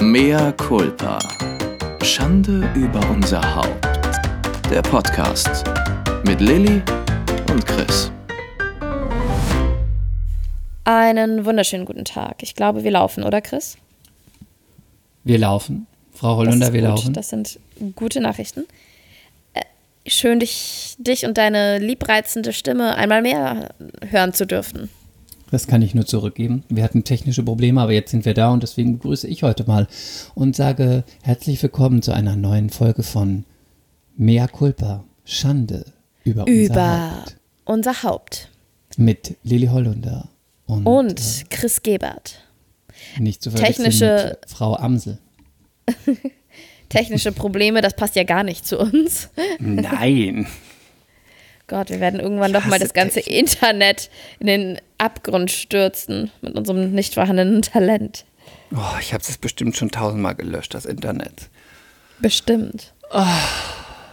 Mea culpa. Schande über unser Haupt. Der Podcast mit Lilly und Chris. Einen wunderschönen guten Tag. Ich glaube, wir laufen, oder Chris? Wir laufen. Frau Hollunder, wir gut. laufen. Das sind gute Nachrichten. Äh, Schön, dich, dich und deine liebreizende Stimme einmal mehr hören zu dürfen. Das kann ich nur zurückgeben. Wir hatten technische Probleme, aber jetzt sind wir da und deswegen begrüße ich heute mal und sage herzlich willkommen zu einer neuen Folge von Mea culpa. Schande über, unser Über Haupt. unser Haupt. Mit Lilly Hollunder und, Und äh, Chris Gebert. nicht zu verwechseln technische- mit Frau Amsel. Technische Probleme, das passt ja gar nicht zu uns. Nein. Gott, wir werden irgendwann doch mal das ganze Internet in den Abgrund stürzen mit unserem nicht vorhandenen Talent. Oh, ich habe es bestimmt schon tausendmal gelöscht, das Internet. Bestimmt.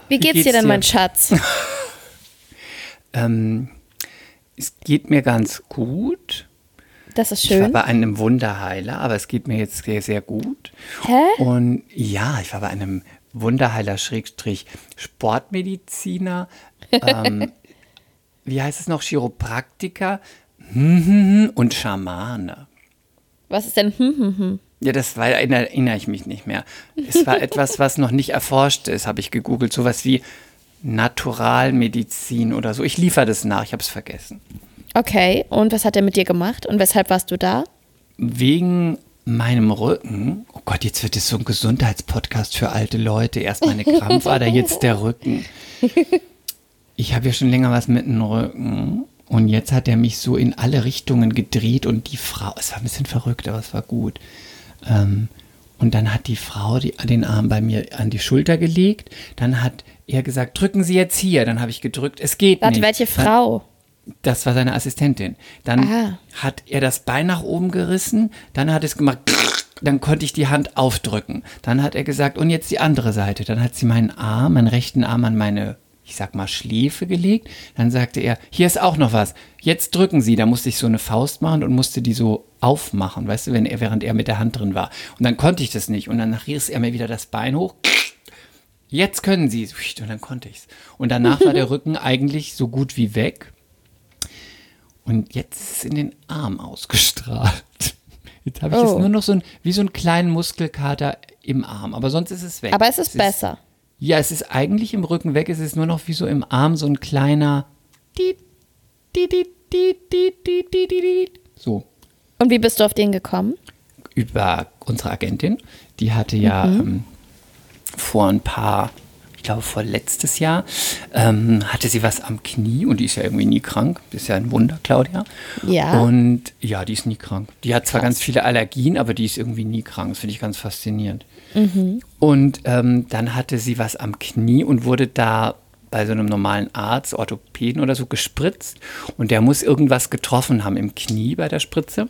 wie geht's geht's dir denn, dir? mein Schatz? Ähm, es geht mir ganz gut. Das ist Ich war schön. bei einem Wunderheiler, aber es geht mir jetzt sehr, sehr gut. Hä? Und ja, ich war bei einem Wunderheiler Schrägstrich Sportmediziner. Ähm, wie heißt es noch? Chiropraktiker und Schamane. Was ist denn? Hm, hm, hm. Ja, das war, erinnere, erinnere ich mich nicht mehr. Es war etwas, was noch nicht erforscht ist, habe ich gegoogelt. Sowas wie Naturalmedizin oder so. Ich liefere das nach, ich habe es vergessen. Okay, und was hat er mit dir gemacht und weshalb warst du da? Wegen meinem Rücken, oh Gott, jetzt wird es so ein Gesundheitspodcast für alte Leute. Erst meine Krampfader, jetzt der Rücken. Ich habe ja schon länger was mit dem Rücken. Und jetzt hat er mich so in alle Richtungen gedreht und die Frau, es war ein bisschen verrückt, aber es war gut. Ähm, und dann hat die Frau die, den Arm bei mir an die Schulter gelegt. Dann hat er gesagt, drücken Sie jetzt hier. Dann habe ich gedrückt, es geht Warte, nicht. welche Frau? das war seine Assistentin. Dann Ah. hat er das Bein nach oben gerissen, dann hat es gemacht, dann konnte ich die Hand aufdrücken. Dann hat er gesagt, und jetzt die andere Seite. Dann hat sie meinen Arm, meinen rechten Arm an meine, ich sag mal, Schläfe gelegt. Dann sagte er, hier ist auch noch was. Jetzt drücken Sie. Da musste ich so eine Faust machen und musste die so aufmachen, weißt du, wenn er, während er mit der Hand drin war. Und dann konnte ich das nicht. Und dann riss er mir wieder das Bein hoch. Jetzt können Sie. Und dann konnte ich's. Und danach war der Rücken eigentlich so gut wie weg. Und jetzt ist es in den Arm ausgestrahlt. Jetzt habe ich Oh. jetzt nur noch so ein, wie so einen kleinen Muskelkater im Arm. Aber sonst ist es weg. Aber es ist besser. Ja, es ist eigentlich im Rücken weg. Es ist nur noch wie so im Arm so ein kleiner. So. Und wie bist du auf den gekommen? Über unsere Agentin. Die hatte ja ähm, vor ein paar, ich glaube vor letztes Jahr, ähm, hatte sie was am Knie und die ist ja irgendwie nie krank. Das ist ja ein Wunder, Claudia. Ja. Und ja, die ist nie krank. Die hat zwar ganz viele Allergien, aber die ist irgendwie nie krank. Das finde ich ganz faszinierend. Und ähm, dann hatte sie was am Knie und wurde da bei so einem normalen Arzt, Orthopäden oder so gespritzt. Und der muss irgendwas getroffen haben im Knie bei der Spritze,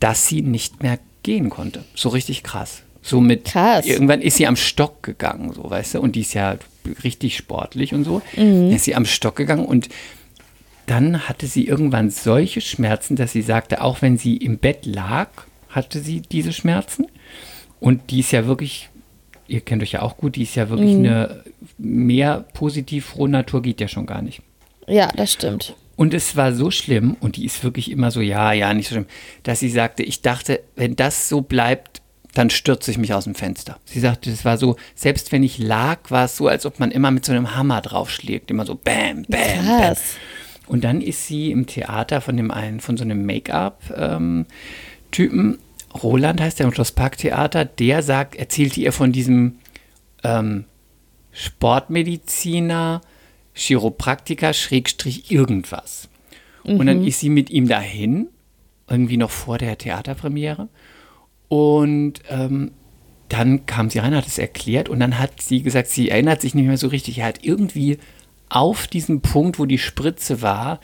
dass sie nicht mehr gehen konnte. So richtig krass. So mit, Krass. irgendwann ist sie am Stock gegangen, so weißt du, und die ist ja richtig sportlich und so. Dann ist sie am Stock gegangen und dann hatte sie irgendwann solche Schmerzen, dass sie sagte, auch wenn sie im Bett lag, hatte sie diese Schmerzen. Und die ist ja wirklich, ihr kennt euch ja auch gut, die ist ja wirklich eine mehr positiv frohe Natur geht ja schon gar nicht. Ja, das stimmt. Und es war so schlimm, und die ist wirklich immer so, ja, ja, nicht so schlimm, dass sie sagte, ich dachte, wenn das so bleibt, dann stürze ich mich aus dem Fenster. Sie sagte, es war so, selbst wenn ich lag, war es so, als ob man immer mit so einem Hammer draufschlägt, immer so bam, bam, bam. Krass. Und dann ist sie im Theater von dem einen, von so einem Make-up-Typen, Roland heißt der, im Schlossparktheater, der sagt, erzählte ihr von diesem ähm, Sportmediziner, Chiropraktiker, Schrägstrich irgendwas. Und dann ist sie mit ihm dahin, irgendwie noch vor der Theaterpremiere. Und ähm, dann kam sie rein, hat es erklärt und dann hat sie gesagt, sie erinnert sich nicht mehr so richtig. Er hat irgendwie auf diesen Punkt, wo die Spritze war,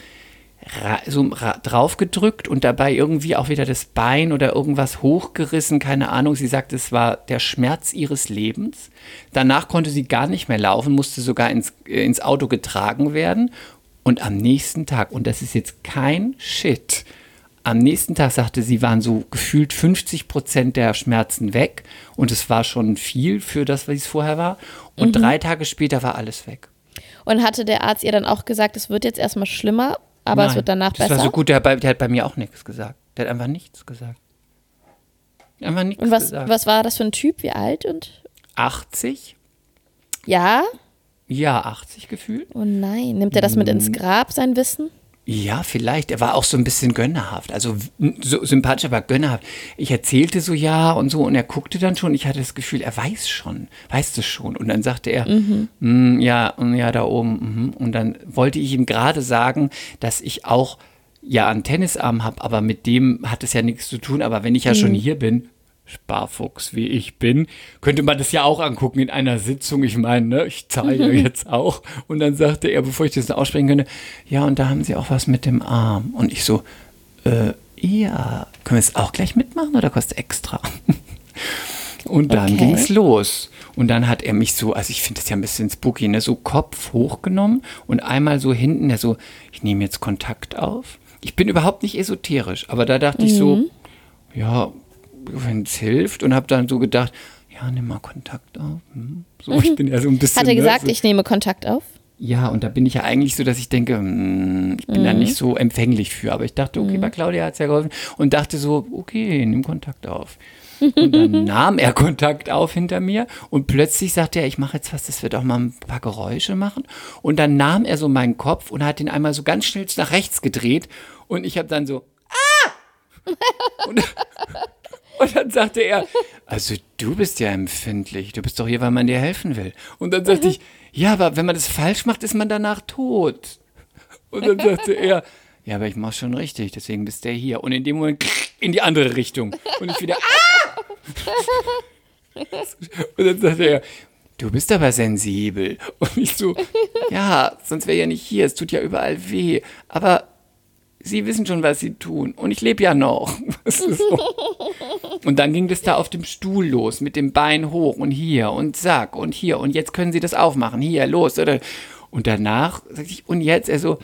so ra drauf gedrückt und dabei irgendwie auch wieder das Bein oder irgendwas hochgerissen, keine Ahnung. Sie sagt, es war der Schmerz ihres Lebens. Danach konnte sie gar nicht mehr laufen, musste sogar ins, äh, ins Auto getragen werden. Und am nächsten Tag, und das ist jetzt kein Shit, am nächsten Tag sagte sie, waren so gefühlt 50 Prozent der Schmerzen weg und es war schon viel für das, wie es vorher war. Und Mhm. drei Tage später war alles weg. Und hatte der Arzt ihr dann auch gesagt, es wird jetzt erstmal schlimmer, aber es Nein, wird danach das besser? war so gut, der, hat bei- der hat bei mir auch nichts gesagt. Der hat einfach nichts gesagt. Einfach nichts und was, gesagt. was war das für ein Typ? Wie alt? Und 80? ja? Ja, 80 gefühlt. Oh nein. Nimmt er das mit ins Grab, sein Wissen? Ja, vielleicht. Er war auch so ein bisschen gönnerhaft. Also so sympathisch, aber gönnerhaft. Ich erzählte so ja und so und er guckte dann schon. Ich hatte das Gefühl, er weiß schon, weiß es schon. Und dann sagte er, "Mm, ja, mm, ja, da oben. mhm." Und dann wollte ich ihm gerade sagen, dass ich auch ja einen Tennisarm habe, aber mit dem hat es ja nichts zu tun. Aber wenn ich ja schon hier bin, Sparfuchs wie ich bin, könnte man das ja auch angucken in einer Sitzung. Ich meine, ne, ich zahle ja jetzt auch. Und dann sagte er, bevor ich das aussprechen könnte, ja, und da haben sie auch was mit dem Arm. Und ich so, äh, ja, können wir es auch gleich mitmachen oder kostet extra? Und dann Okay. ging es los. Und dann hat er mich so, also ich finde das ja ein bisschen spooky, ne, so Kopf hochgenommen und einmal so hinten, der so, ich nehme jetzt Kontakt auf. Ich bin überhaupt nicht esoterisch, aber da dachte ich Mhm. so, ja, wenn es hilft und habe dann so gedacht, ja, nimm mal Kontakt auf. Hm. So, ich bin ja so ein bisschen. Hat er ne, gesagt, so, ich nehme Kontakt auf? ja, und da bin ich ja eigentlich so, dass ich denke, hm, ich bin da Mhm. nicht so empfänglich für. Aber ich dachte, okay, bei Claudia hat es ja geholfen. Und dachte so, okay, nimm Kontakt auf. Und dann nahm er Kontakt auf hinter mir und plötzlich sagte er, ich mache jetzt was, das wird auch mal ein paar Geräusche machen. Und dann nahm er so meinen Kopf und hat ihn einmal so ganz schnell nach rechts gedreht und ich habe dann so, ah! Und, und dann sagte er, also du bist ja empfindlich, du bist doch hier, weil man dir helfen will. Und dann sagte ich, ja, aber wenn man das falsch macht, ist man danach tot. Und dann sagte er, ja, aber ich mach schon richtig, deswegen bist der hier. Und in dem Moment in die andere Richtung. Und ich wieder, ah! Und dann sagte er, du bist aber sensibel. Und ich so, ja, sonst wäre ja nicht hier, es tut ja überall weh. Aber Sie wissen schon, was Sie tun. Und ich lebe ja noch. Das ist so. Und dann ging das da auf dem Stuhl los, mit dem Bein hoch und hier und zack und hier. Und jetzt können Sie das aufmachen. Hier, los. Oder? Und danach sagte ich, und jetzt? Er so,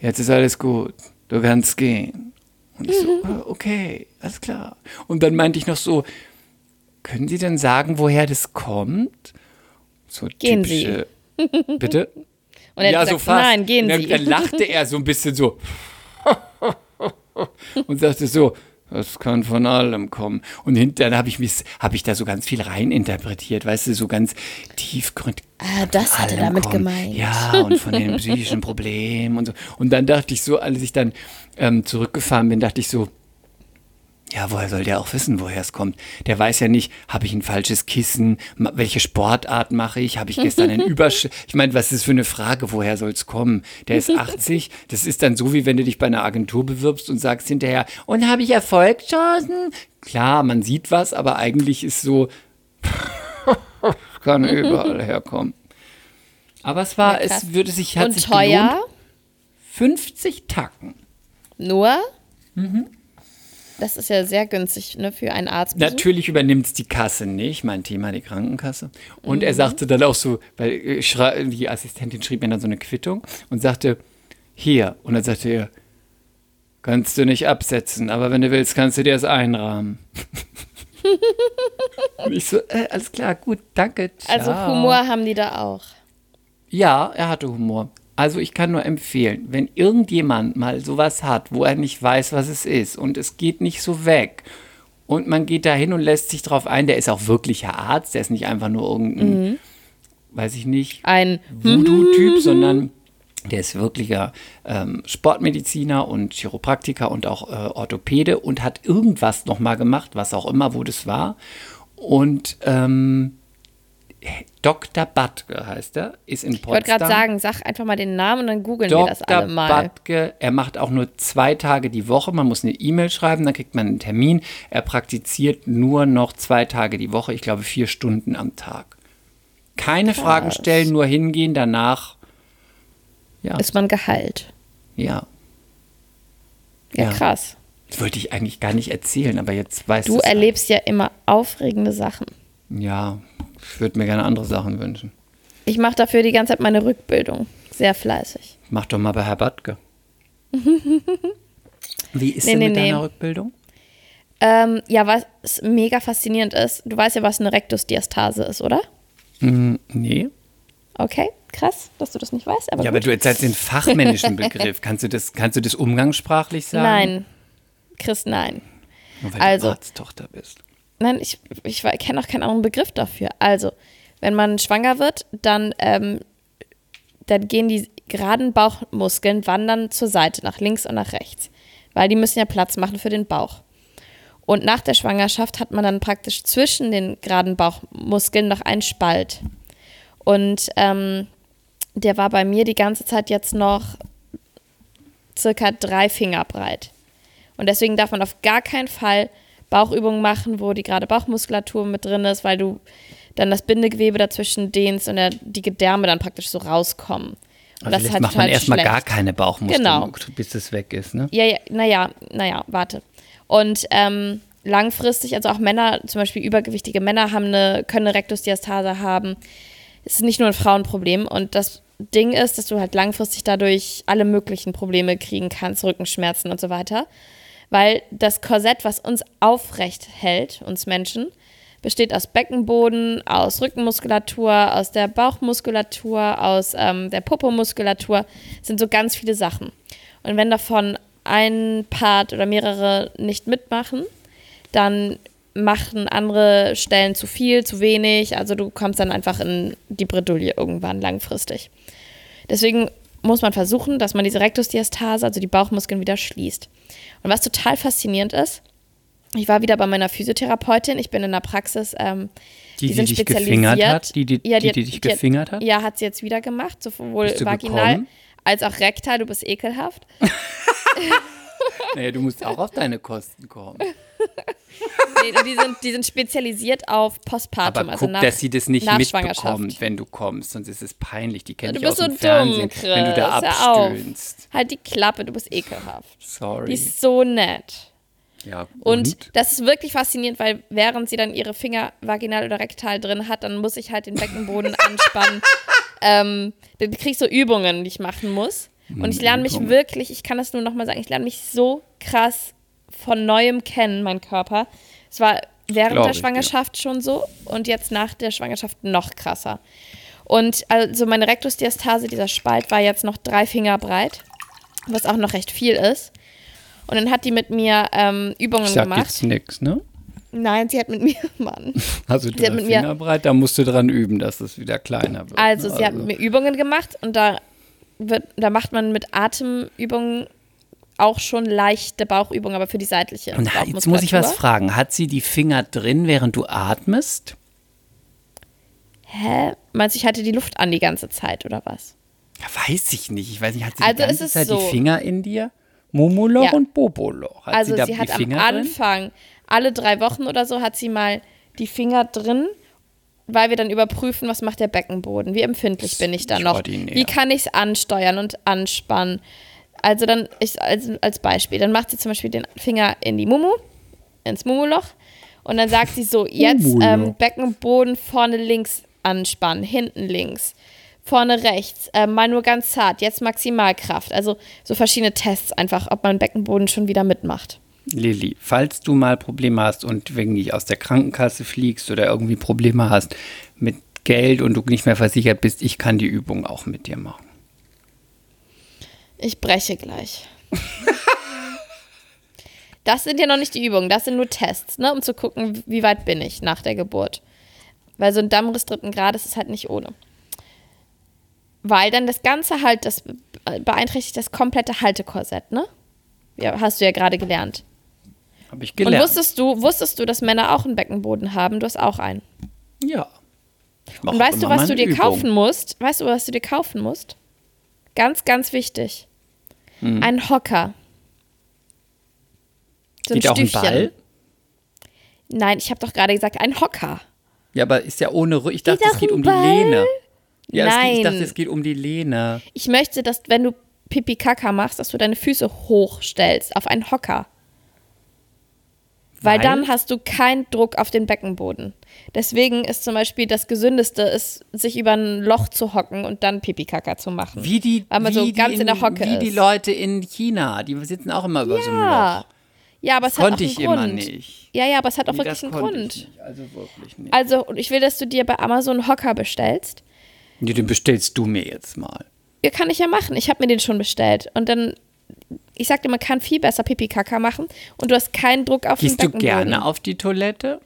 jetzt ist alles gut. Du kannst gehen. Und ich so, "Ah, okay, alles klar. Und dann meinte ich noch so, können Sie denn sagen, woher das kommt? So Gehen typische, Bitte? Und er hat gesagt, nein, gehen Und dann, Sie. Dann lachte er so ein bisschen so und sagte so, das kann von allem kommen. Und hinterher habe ich, mich- hab ich da so ganz viel reininterpretiert, weißt du, so ganz tiefgründig. Ah, das hat er damit kommen. gemeint. Ja, und von den psychischen Problemen und so. Und dann dachte ich so, als ich dann ähm, zurückgefahren bin, dachte ich so, ja, woher soll der auch wissen, woher es kommt? Der weiß ja nicht, habe ich ein falsches Kissen, welche Sportart mache ich, habe ich gestern einen Übersch... Ich meine, was ist das für eine Frage, woher soll es kommen? Der ist 80, das ist dann so, wie wenn du dich bei einer Agentur bewirbst und sagst hinterher, und habe ich Erfolgschancen? Klar, man sieht was, aber eigentlich ist so, kann überall herkommen. Aber es war, Ja, es würde sich, hat Und sich teuer? gelohnt. 50 Tacken. Nur? Mhm. Das ist ja sehr günstig ne, für einen Arzt. Natürlich übernimmt es die Kasse nicht, mein Thema, die Krankenkasse. Und Mhm. er sagte dann auch so, weil äh, die Assistentin schrieb mir dann so eine Quittung und sagte, hier. Und dann sagte er, kannst du nicht absetzen, aber wenn du willst, kannst du dir das einrahmen. und ich so, äh, alles klar, gut, danke. Ciao. Also Humor haben die da auch. Ja, er hatte Humor. Also ich kann nur empfehlen, wenn irgendjemand mal sowas hat, wo er nicht weiß, was es ist und es geht nicht so weg und man geht da hin und lässt sich drauf ein, der ist auch wirklicher Arzt, der ist nicht einfach nur irgendein, weiß ich nicht, Ein Voodoo-Typ, sondern der ist wirklicher ähm, Sportmediziner und Chiropraktiker und auch äh, Orthopäde und hat irgendwas nochmal gemacht, was auch immer, wo das war. Und ähm, Dr. Batke heißt er, ist in Ich Potsdam. wollte gerade sagen, sag einfach mal den Namen und dann googeln wir das Dr. alle mal. Batke, er macht auch nur zwei Tage die Woche. Man muss eine E-Mail schreiben, dann kriegt man einen Termin. Er praktiziert nur noch zwei Tage die Woche, ich glaube vier Stunden am Tag. Keine Fragen stellen, nur hingehen, danach, ja, Ist man geheilt. ja. Ja, Ja. krass. Das wollte ich eigentlich gar nicht erzählen, aber jetzt weißt Du es. erlebst ja immer aufregende Sachen. Ja, ich würde mir gerne andere Sachen wünschen. Ich mache dafür die ganze Zeit meine Rückbildung. Sehr fleißig. Mach doch mal bei Herr Batke. Wie ist Nee, denn nee, mit nee. deiner Rückbildung? Ähm, ja, was mega faszinierend ist, du weißt ja, was eine Rektusdiastase ist, oder? Hm, nee. Okay, krass, dass du das nicht weißt. Aber Ja, aber gut. du erzählst den fachmännischen Begriff. Kannst du das, kannst du das umgangssprachlich sagen? Nein, Chris, nein. Nur weil Also. du Arzttochter bist. Nein, ich, ich kenne auch keinen anderen Begriff dafür. Also, wenn man schwanger wird, dann, ähm, dann gehen die geraden Bauchmuskeln, wandern zur Seite, nach links und nach rechts. Weil die müssen ja Platz machen für den Bauch. Und nach der Schwangerschaft hat man dann praktisch zwischen den geraden Bauchmuskeln noch einen Spalt. Und ähm, der war bei mir die ganze Zeit jetzt noch circa drei Finger breit. Und deswegen darf man auf gar keinen Fall Bauchübungen machen, wo die gerade Bauchmuskulatur mit drin ist, weil du dann das Bindegewebe dazwischen dehnst und der, die Gedärme dann praktisch so rauskommen. Und Also vielleicht macht man total erstmal schlecht. gar keine Bauchmuskeln, Genau. bis es weg ist, ne? Ja, ja, naja, naja, warte. Und ähm, langfristig, also auch Männer, zum Beispiel übergewichtige Männer haben eine, können eine Rektusdiastase haben. Es ist nicht nur ein Frauenproblem. Und das Ding ist, dass du halt langfristig dadurch alle möglichen Probleme kriegen kannst, Rückenschmerzen und so weiter. Weil das Korsett, was uns aufrecht hält, uns Menschen, besteht aus Beckenboden, aus Rückenmuskulatur, aus der Bauchmuskulatur, aus ähm, der Popomuskulatur. Es sind so ganz viele Sachen. Und wenn davon ein Part oder mehrere nicht mitmachen, dann machen andere Stellen zu viel, zu wenig. Also du kommst dann einfach in die Bredouille irgendwann langfristig. Deswegen muss man versuchen, dass man diese Rektusdiastase, also die Bauchmuskeln, wieder schließt. Und was total faszinierend ist, ich war wieder bei meiner Physiotherapeutin. Ich bin in der Praxis. Ähm, Die, die sind dich gefingert hat? Die, die, Ja, die, hat- die dich gefingert hat? Ja, hat sie jetzt wieder gemacht, sowohl vaginal gekommen? als auch rektal. Du bist ekelhaft. Naja, du musst auch auf deine Kosten kommen. Nee, die, sind, die sind spezialisiert auf Postpartum, Aber also guck, nach, dass sie das nicht mitbekommt, wenn du kommst, sonst ist es peinlich. Die kennen Du dich aus bist so dem Fernsehen, dumm, Chris. wenn du da abstöhnst. Halt die Klappe, du bist ekelhaft. Die Sorry. ist so nett. Ja, Und, das ist wirklich faszinierend, weil während sie dann ihre Finger vaginal oder rektal drin hat, dann muss ich halt den Beckenboden anspannen. ähm, dann krieg ich so Übungen, die ich machen muss. Und ich lerne mich wirklich, ich kann das nur nochmal sagen, ich lerne mich so krass von neuem kennen, mein Körper. Es war während Glaub der ich dir. Schwangerschaft schon so und jetzt nach der Schwangerschaft noch krasser. Und also meine Rektusdiastase, dieser Spalt, war jetzt noch drei Finger breit, was auch noch recht viel ist. Und dann hat die mit mir ähm, Übungen ich sag gemacht. jetzt nix, ne? Nein, sie hat mit mir, Mann. Also Sie hat drei mit mir- Finger breit, da musst du dran üben, dass es wieder kleiner wird. Also, ne? sie hat mit mir Übungen gemacht und da, wird, da macht man mit Atemübungen auch schon leichte Bauchübungen, aber für die seitliche. Und jetzt muss ich was fragen. Hat sie die Finger drin, während du atmest? Hä? Meinst du, ich hatte die Luft an die ganze Zeit oder was? Ja, weiß ich nicht. Ich weiß nicht, hat sie Also die ganze Zeit so. die Finger in dir? Mumoloch Ja. und Boboloch. Hat also, sie sie hat am Finger drin? Anfang, alle drei Wochen oder so, hat sie mal die Finger drin, weil wir dann überprüfen, was macht der Beckenboden, wie empfindlich bin ich da noch, wie kann ich es ansteuern und anspannen. Also dann, ich, als, als Beispiel, dann macht sie zum Beispiel den Finger in die Mumu, ins Mumuloch und dann sagt sie so, jetzt ähm, Beckenboden vorne links anspannen, hinten links, vorne rechts, äh, mal nur ganz zart, jetzt Maximalkraft. Also so verschiedene Tests einfach, ob man Beckenboden schon wieder mitmacht. Lilly, falls du mal Probleme hast und wegen nicht aus der Krankenkasse fliegst oder irgendwie Probleme hast mit Geld und du nicht mehr versichert bist, ich kann die Übung auch mit dir machen. Ich breche gleich. Das sind ja noch nicht die Übungen, das sind nur Tests, ne, um zu gucken, wie weit bin ich nach der Geburt. Weil so ein Dammriss dritten Grades ist halt nicht ohne. Weil dann das Ganze halt, das beeinträchtigt das komplette Haltekorsett, ne? Ja, hast du ja gerade gelernt. Habe ich Und gelernt. wusstest du, wusstest du, dass Männer auch einen Beckenboden haben? Du hast auch einen. ja. Und weißt du, was du dir Übung. kaufen musst? Weißt du, was du dir kaufen musst? Ganz, ganz wichtig. Hm. Ein Hocker. So ein Geht auch ein Stüfchen. Ball? Nein, ich habe doch gerade gesagt, ein Hocker. Ja, aber ist ja ohne Rücken. Ich dachte, Geht es geht um die Ball? Lehne. Ja, Es geht, ich Nein. dachte, es geht um die Lehne. Ich möchte, dass, wenn du Pipi Kaka machst, dass du deine Füße hochstellst auf einen Hocker. Weil, Weil? dann hast du keinen Druck auf den Beckenboden. Deswegen ist zum Beispiel das Gesündeste, ist, sich über ein Loch zu hocken und dann Pipi-Kaka zu machen. Wie die, Weil man so ganz in, der Hocke Wie ist. die Leute in China, die sitzen auch immer über so einem ja. Loch. Ja, aber es Das hat auch konnte einen ich Grund. immer nicht. Ja, ja, aber es hat auch Nee, wirklich einen Grund. Ich. Also wirklich nicht. Also, ich will, dass du dir bei Amazon einen Hocker bestellst. Nee, den bestellst du mir jetzt mal. Ja, kann ich ja machen. Ich habe mir den schon bestellt. Und dann, ich sagte, man kann viel besser Pipi-Kaka machen und du hast keinen Druck auf Gehst den du Beckenboden. gerne auf die Toilette?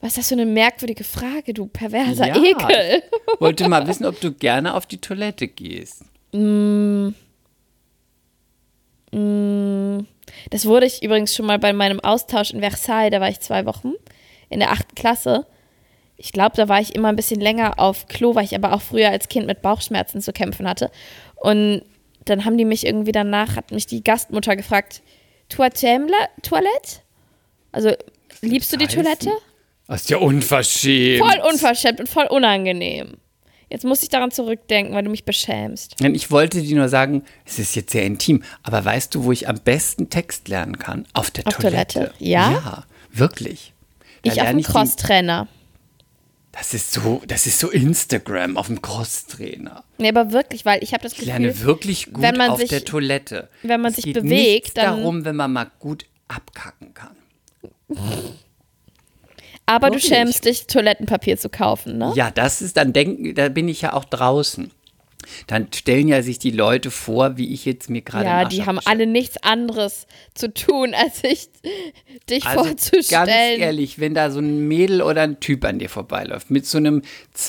Was ist das für eine merkwürdige Frage, du perverser Ja. Ekel. Ich wollte mal wissen, ob du gerne auf die Toilette gehst. Das wurde ich übrigens schon mal bei meinem Austausch in Versailles, da war ich zwei Wochen in der achten Klasse. Ich glaube, da war ich immer ein bisschen länger auf Klo, weil ich aber auch früher als Kind mit Bauchschmerzen zu kämpfen hatte. Und dann haben die mich irgendwie danach, hat mich die Gastmutter gefragt, tu aimes la toilette? Also, liebst du die heißen? Toilette? Das ist ja unverschämt. Voll unverschämt und voll unangenehm. Jetzt muss ich daran zurückdenken, weil du mich beschämst. Ich wollte dir nur sagen, es ist jetzt sehr intim, aber weißt du, wo ich am besten Text lernen kann? Auf der Auf Toilette. Toilette? Ja? Ja, wirklich. Da Ich auf dem den- Crosstrainer. Das ist so, das ist so Instagram auf dem Crosstrainer. Nee, aber wirklich, weil ich habe das Ich Gefühl, lerne wirklich gut wenn man auf sich- der Toilette. wenn man es sich geht bewegt, dann- darum, wenn man mal gut abkacken kann. aber du Wirklich? schämst dich, Toilettenpapier zu kaufen, ne? Ja, das ist dann denken, da bin ich ja auch draußen. Dann stellen ja sich die Leute vor, wie ich jetzt mir gerade Ja, die haben alle nichts anderes zu tun, als sich dich Also vorzustellen. ganz ehrlich, wenn da so ein Mädel oder ein Typ an dir vorbeiläuft mit so einem,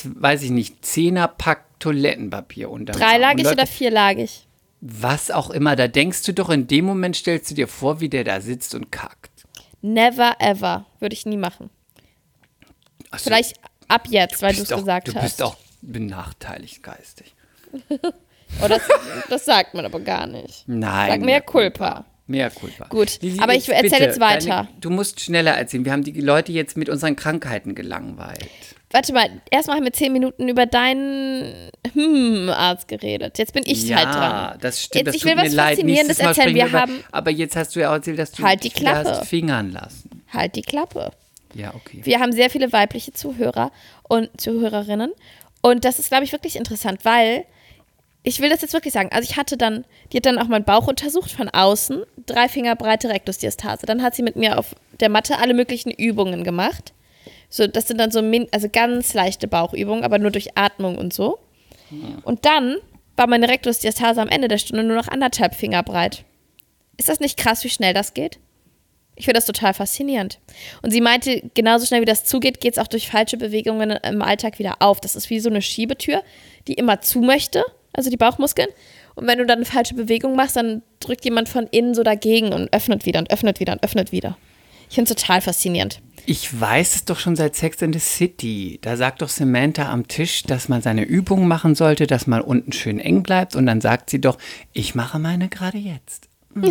weiß ich nicht, Zehnerpack Toilettenpapier unter Dreilagig oder vierlagig? was auch immer, da denkst du doch in dem Moment stellst du dir vor, wie der da sitzt und kackt. Never ever. Würde ich nie machen. Also, Vielleicht ab jetzt, weil du es gesagt du hast. bist auch benachteiligt geistig. Oh, das, das sagt man aber gar nicht. Nein. Sag mehr Culpa. Mehr Culpa. Gut, Lisi, aber ich jetzt erzähl bitte, jetzt weiter. Deine, du musst schneller erzählen. Wir haben die Leute jetzt mit unseren Krankheiten gelangweilt. Warte mal, erstmal haben wir zehn Minuten über deinen hm, Arzt geredet. Jetzt bin ich ja, halt dran. das stimmt. Jetzt, das ich will was. Faszinierendes erzählen. Wir über- haben Aber jetzt hast du ja auch erzählt, dass du Halt die Klappe. hast fingern lassen. halt die Klappe. Ja, okay. Wir haben sehr viele weibliche Zuhörer und Zuhörerinnen. Und das ist, glaube ich, wirklich interessant, weil ich will das jetzt wirklich sagen. Also ich hatte dann, die hat dann auch meinen Bauch untersucht von außen, drei Finger breite Rektusdiastase. Dann hat sie mit mir auf der Matte alle möglichen Übungen gemacht. So, das sind dann so min also ganz leichte Bauchübungen, aber nur durch Atmung und so. Und dann war meine Rektusdiastase am Ende der Stunde nur noch anderthalb Finger breit. Ist das nicht krass, wie schnell das geht? Ich finde das total faszinierend. Und sie meinte, genauso schnell wie das zugeht, geht es auch durch falsche Bewegungen im Alltag wieder auf. Das ist wie so eine Schiebetür, die immer zu möchte, also die Bauchmuskeln. Und wenn du dann eine falsche Bewegung machst, dann drückt jemand von innen so dagegen und öffnet wieder und öffnet wieder und öffnet wieder. Ich finde es total faszinierend. Ich weiß es doch schon seit Sex in the City. Da sagt doch Samantha am Tisch, dass man seine Übungen machen sollte, dass man unten schön eng bleibt. Und dann sagt sie doch, ich mache meine gerade jetzt.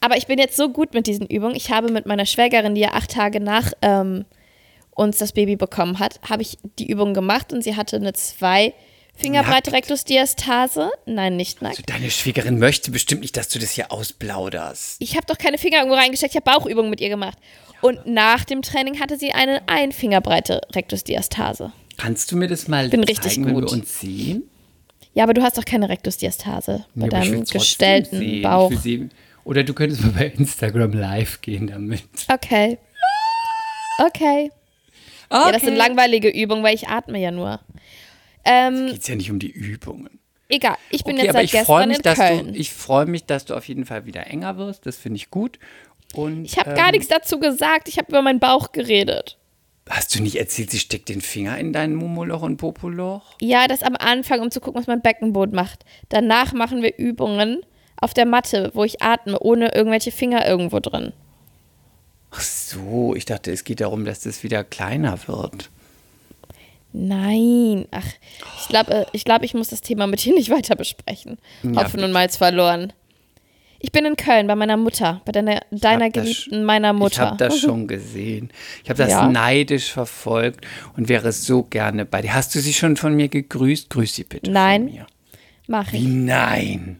Aber ich bin jetzt so gut mit diesen Übungen. Ich habe mit meiner Schwägerin, die ja acht Tage nach ähm, uns das Baby bekommen hat, habe ich die Übung gemacht und sie hatte eine zwei Fingerbreite? Rektusdiastase. Nein, nicht nackt. Also deine Schwiegerin möchte bestimmt nicht, dass du das hier ausplauderst. Ich habe doch keine Finger irgendwo reingesteckt, ich habe Bauchübungen mit ihr gemacht. Und nach dem Training hatte sie eine Einfingerbreite Rektusdiastase. Kannst du mir das mal Bin zeigen, richtig wenn wir gut. uns sehen? Ja, aber du hast doch keine Rektusdiastase bei Ja, deinem gestellten sehen. Bauch. Sehen. Oder du könntest mal bei Instagram live gehen damit. Okay. Okay. Ja, das sind langweilige Übungen, weil ich atme ja nur. Ähm, Geht ja nicht um die Übungen. egal, ich bin Okay, jetzt aber seit ich freue gestern mich, in dass Köln. du, ich freue mich, dass du auf jeden Fall wieder enger wirst. Das finde ich gut. Und ich habe ähm, gar nichts dazu gesagt, ich habe über meinen Bauch geredet. Hast du nicht erzählt, sie steckt den Finger in dein Mumoloch und Popoloch? Ja, das am Anfang, um zu gucken, was mein Beckenboden macht. Danach machen wir Übungen auf der Matte, wo ich atme, ohne irgendwelche Finger irgendwo drin. Ach so, ich dachte, es geht darum, dass das wieder kleiner wird. Nein, ach, ich glaube, ich, glaub, ich muss das Thema mit dir nicht weiter besprechen. Ja, Hoffen und Malz verloren. Ich bin in Köln bei meiner Mutter, bei deiner, deiner geliebten meiner Ich Mutter. habe das schon gesehen. Ich habe das Ja. neidisch verfolgt und wäre so gerne bei dir. Hast du sie schon von mir gegrüßt? Grüß sie bitte Nein. von mir. Mach Wie ich. nein?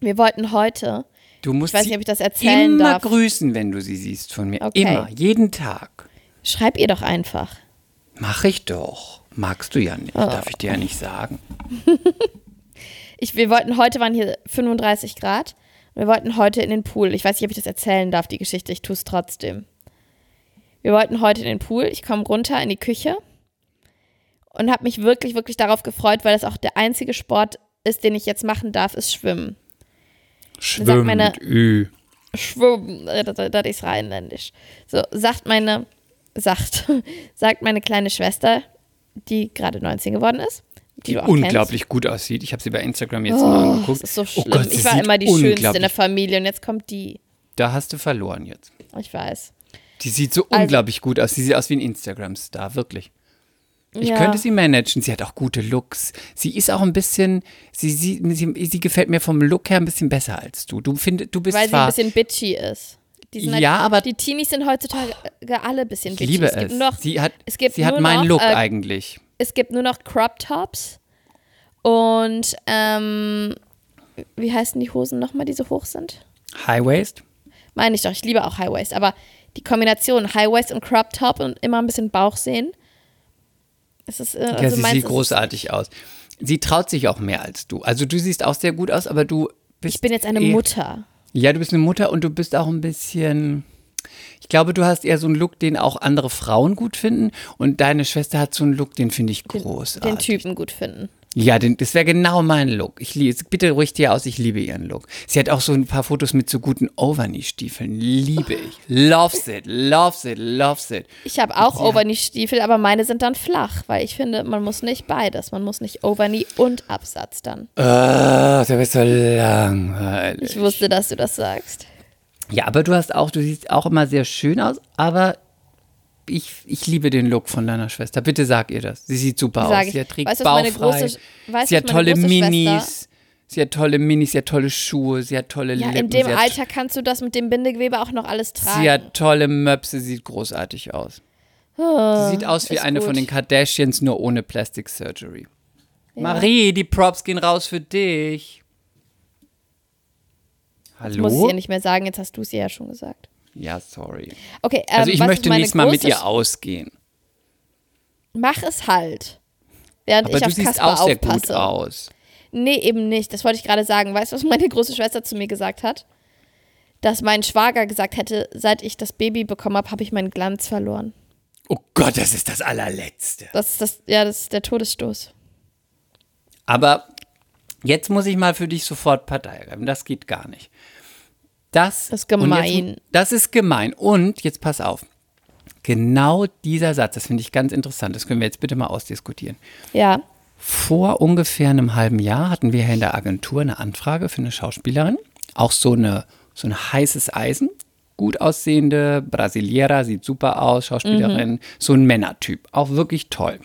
Wir wollten heute Du musst Ich weiß nicht, ob ich das erzählen immer darf. grüßen, wenn du sie siehst von mir. Okay. Immer, jeden Tag. Schreib ihr doch einfach. Mach ich doch. Magst du ja nicht, Oh. darf ich dir ja nicht sagen. Ich, wir wollten, heute waren hier 35 Grad. Wir wollten heute in den Pool. Ich weiß nicht, ob ich das erzählen darf, die Geschichte. Ich tue es trotzdem. Wir wollten heute in den Pool. Ich komme runter in die Küche und habe mich wirklich, wirklich darauf gefreut, weil das auch der einzige Sport ist, den ich jetzt machen darf, ist Schwimmen. Sagt meine- Schwimmt, ü. Schwimmen, äh, das, ist rheinländisch. So, sagt meine, sagt, sagt meine kleine Schwester, die gerade 19 geworden ist. Die, Die auch kennst. unglaublich gut aussieht. Ich habe sie bei Instagram jetzt mal Oh, angeguckt. das ist so Oh schlimm. Gott, sie ich war immer die Schönste in unglaublich- der Familie und jetzt kommt die. Da hast du verloren jetzt. Ich weiß. Die sieht so Also- unglaublich gut aus. Sie sieht aus wie ein Instagram-Star, wirklich. Ich Ja. könnte sie managen. Sie hat auch gute Looks. Sie ist auch ein bisschen, sie, sie, sie, sie gefällt mir vom Look her ein bisschen besser als du. Du, find, du bist Weil sie zwar, ein bisschen bitchy ist. Die sind Ja, halt, aber- Die Teenies sind heutzutage alle ein bisschen ich bitchy. liebe es gibt es. Noch, sie hat, es sie hat meinen noch, Look äh, eigentlich. es gibt nur noch Crop Tops und ähm, wie heißen die Hosen nochmal, die so hoch sind? High Waist. Meine ich doch, ich liebe auch High Waist, aber die Kombination High Waist und Crop Top und immer ein bisschen Bauch sehen. Es ist, äh, Ja, also sie sieht großartig aus. Sie traut sich auch mehr als du. Also du siehst auch sehr gut aus, aber du bist Ich bin jetzt eine eher- Mutter. Ja, du bist eine Mutter und du bist auch ein bisschen. Ich glaube, du hast eher so einen Look, den auch andere Frauen gut finden. Und deine Schwester hat so einen Look, den finde ich großartig. Den Typen gut finden. Ja, den, das wäre genau mein Look. Ich liebe, bitte ruhig dir aus, ich liebe ihren Look. Sie hat auch so ein paar Fotos mit so guten Overknee-Stiefeln. Liebe ich. Loves it, loves it, loves it. Ich habe auch. Overknee-Stiefel, aber meine sind dann flach, weil ich finde, man muss nicht beides. Man muss nicht Overknee und Absatz dann. Ah, der ist so langweilig. Ich wusste, dass du das sagst. Ja, aber du hast auch, du siehst auch immer sehr schön aus, aber ich, ich liebe den Look von deiner Schwester. Bitte sag ihr das. Sie sieht super Sag aus. Sie trägt Weißt bauchfrei. große- weißt sie hat tolle große Schwester- Minis. Sie hat tolle Minis, sie hat tolle Schuhe, sie hat tolle Ja, Lippen. in dem hat, Alter kannst du das mit dem Bindegewebe auch noch alles tragen. Sie hat tolle Möpse, sieht großartig aus. sie sieht aus wie eine gut. von den Kardashians, nur ohne Plastic Surgery. Marie, die Props gehen raus für dich. Das muss ich Hallo? ihr nicht mehr sagen, jetzt hast du es ihr ja schon gesagt. Ja, sorry. Okay, ähm, Also ich möchte nächstes Mal mit ihr ausgehen. Mach es halt. Während Aber ich du auf siehst Kasper auch sehr aufpasse. gut aus. Nee, eben nicht. Das wollte ich gerade sagen. Weißt du, was meine große Schwester zu mir gesagt hat? Dass mein Schwager gesagt hätte, seit ich das Baby bekommen habe, habe ich meinen Glanz verloren. Oh Gott, das ist das allerletzte. Das ist das, ja, das ist der Todesstoß. Aber jetzt muss ich mal für dich sofort Partei ergreifen. Das geht gar nicht. Das, Das ist gemein. Jetzt, das ist gemein. Und jetzt pass auf. Genau dieser Satz, das finde ich ganz interessant. Das können wir jetzt bitte mal ausdiskutieren. Ja. Vor ungefähr einem halben Jahr hatten wir hier in der Agentur eine Anfrage für eine Schauspielerin. Auch so, eine, so ein heißes Eisen. Gut aussehende Brasiliera, sieht super aus, Schauspielerin. So ein Männertyp. Auch wirklich toll.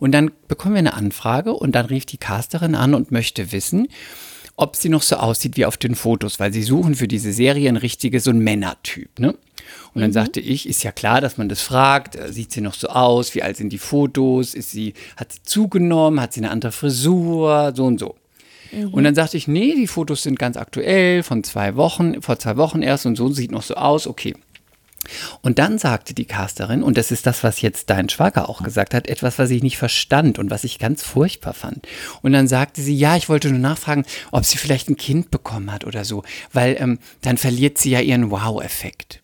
Und dann bekommen wir eine Anfrage und dann rief die Casterin an und möchte wissen, ob sie noch so aussieht wie auf den Fotos, weil sie suchen für diese Serie ein richtiges, so ein Männertyp, ne? Und dann sagte ich, ist ja klar, dass man das fragt, äh, sieht sie noch so aus, wie alt sind die Fotos, ist sie, hat sie zugenommen, hat sie eine andere Frisur, so und so. Und dann sagte ich, nee, die Fotos sind ganz aktuell, von zwei Wochen, vor zwei Wochen erst und so, sieht noch so aus, okay. Und dann sagte die Casterin, und das ist das, was jetzt dein Schwager auch gesagt hat, etwas, was ich nicht verstand und was ich ganz furchtbar fand. Und dann sagte sie, ja, ich wollte nur nachfragen, ob sie vielleicht ein Kind bekommen hat oder so, weil ähm, dann verliert sie ja ihren Wow-Effekt.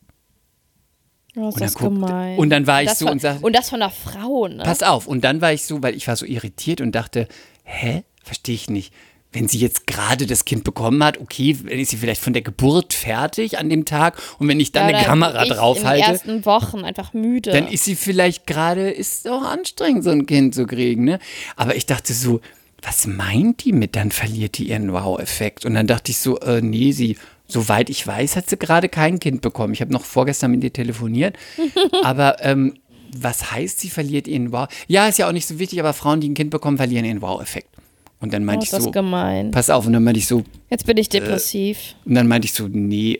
Oh, ist Und dann gemein. und dann war ich das so von, und sagte- und das von einer Frau, ne? Pass auf, und dann war ich so, weil ich war so irritiert und dachte, hä, verstehe ich nicht. Wenn sie jetzt gerade das Kind bekommen hat, okay, dann ist sie vielleicht von der Geburt fertig an dem Tag und wenn ich dann Ja, eine oder Kamera ich In draufhalte, den ersten Wochen einfach müde. dann ist sie vielleicht gerade, ist auch anstrengend, so ein Kind zu kriegen, ne? Aber ich dachte so, was meint die mit, dann verliert die ihren Wow-Effekt? Und dann dachte ich so, äh, nee, sie, soweit ich weiß, hat sie gerade kein Kind bekommen. Ich habe noch vorgestern mit ihr telefoniert, aber ähm, was heißt, sie verliert ihren Wow? Ja, ist ja auch nicht so wichtig, aber Frauen, die ein Kind bekommen, verlieren ihren Wow-Effekt. Und dann oh, meinte ist ich das so, gemein. pass auf, und dann meinte ich so, Jetzt bin ich depressiv. und dann meinte ich so, nee,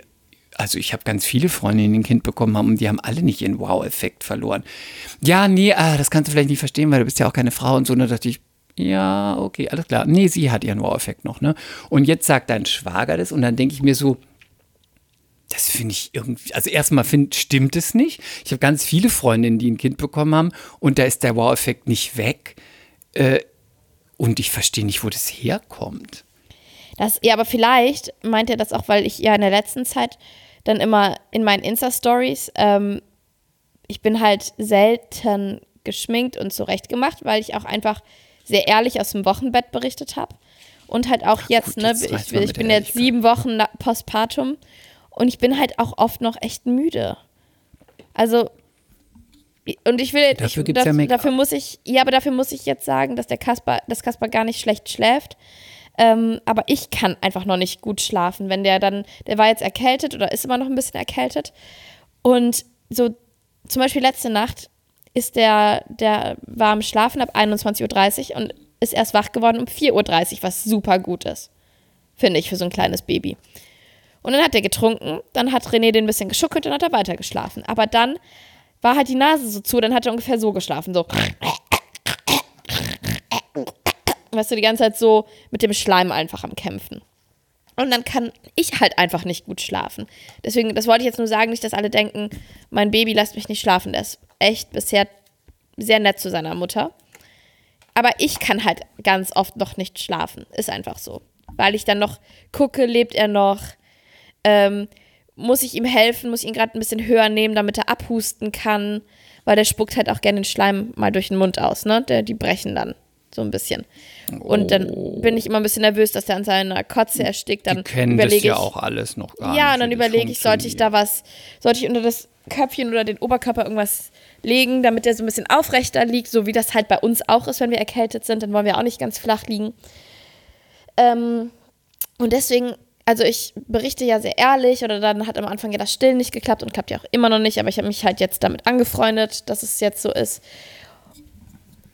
also ich habe ganz viele Freundinnen, die ein Kind bekommen haben und die haben alle nicht ihren Wow-Effekt verloren. Ja, nee, ah, das kannst du vielleicht nicht verstehen, weil du bist ja auch keine Frau und so. Und dann dachte ich, ja, okay, alles klar. Nee, sie hat ihren Wow-Effekt noch, ne? Und jetzt sagt dein Schwager das und dann denke ich mir so, Das finde ich irgendwie, also erstmal find, stimmt es nicht. Ich habe ganz viele Freundinnen, die ein Kind bekommen haben und da ist der Wow-Effekt nicht weg. Äh, und ich verstehe nicht, wo das herkommt. Das, ja, aber vielleicht meint er das auch, weil ich ja in der letzten Zeit dann immer in meinen Insta-Stories, ähm, ich bin halt selten geschminkt und zurechtgemacht, weil ich auch einfach sehr ehrlich aus dem Wochenbett berichtet habe. Und halt auch jetzt, gut, ne, jetzt reicht's ich, ich bin jetzt sieben Wochen postpartum und ich bin halt auch oft noch echt müde. Also, und ich will, Dafür ich, gibt's ja Make-up. dafür muss ich, ja, aber dafür muss ich jetzt sagen, dass der Kasper, dass Kasper gar nicht schlecht schläft. Ähm, aber ich kann einfach noch nicht gut schlafen, wenn der dann, der war jetzt erkältet oder ist immer noch ein bisschen erkältet. Und so, zum Beispiel letzte Nacht ist der, der war am Schlafen ab 21.30 Uhr und ist erst wach geworden um 4.30 Uhr, was super gut ist. Finde ich für so ein kleines Baby. Und dann hat er getrunken, dann hat René den ein bisschen geschuckelt und hat er weiter geschlafen. Aber dann war halt die Nase so zu, dann hat er ungefähr so geschlafen, so. Weißt du, die ganze Zeit so mit dem Schleim einfach am Kämpfen. Und dann kann ich halt einfach nicht gut schlafen. Deswegen, das wollte ich jetzt nur sagen, nicht, dass alle denken, mein Baby lässt mich nicht schlafen. Der ist echt bisher sehr nett zu seiner Mutter. Aber ich kann halt ganz oft noch nicht schlafen. Ist einfach so. Weil ich dann noch gucke, lebt er noch? Ähm, muss ich ihm helfen? Muss ich ihn gerade ein bisschen höher nehmen, damit er abhusten kann? Weil der spuckt halt auch gerne den Schleim mal durch den Mund aus, ne? Der, die brechen dann so ein bisschen. Und dann bin ich immer ein bisschen nervös, dass der an seiner Kotze erstickt. Dann Die kennen das überlege ja ich, auch alles noch gar nicht. ja, und dann das überlege ich, sollte ich da was, sollte ich unter das Köpfchen oder den Oberkörper irgendwas legen, damit der so ein bisschen aufrechter liegt, so wie das halt bei uns auch ist, wenn wir erkältet sind, dann wollen wir auch nicht ganz flach liegen. Ähm, und deswegen, also ich berichte ja sehr ehrlich oder dann hat am Anfang ja das Stillen nicht geklappt und klappt ja auch immer noch nicht, aber ich habe mich halt jetzt damit angefreundet, dass es jetzt so ist.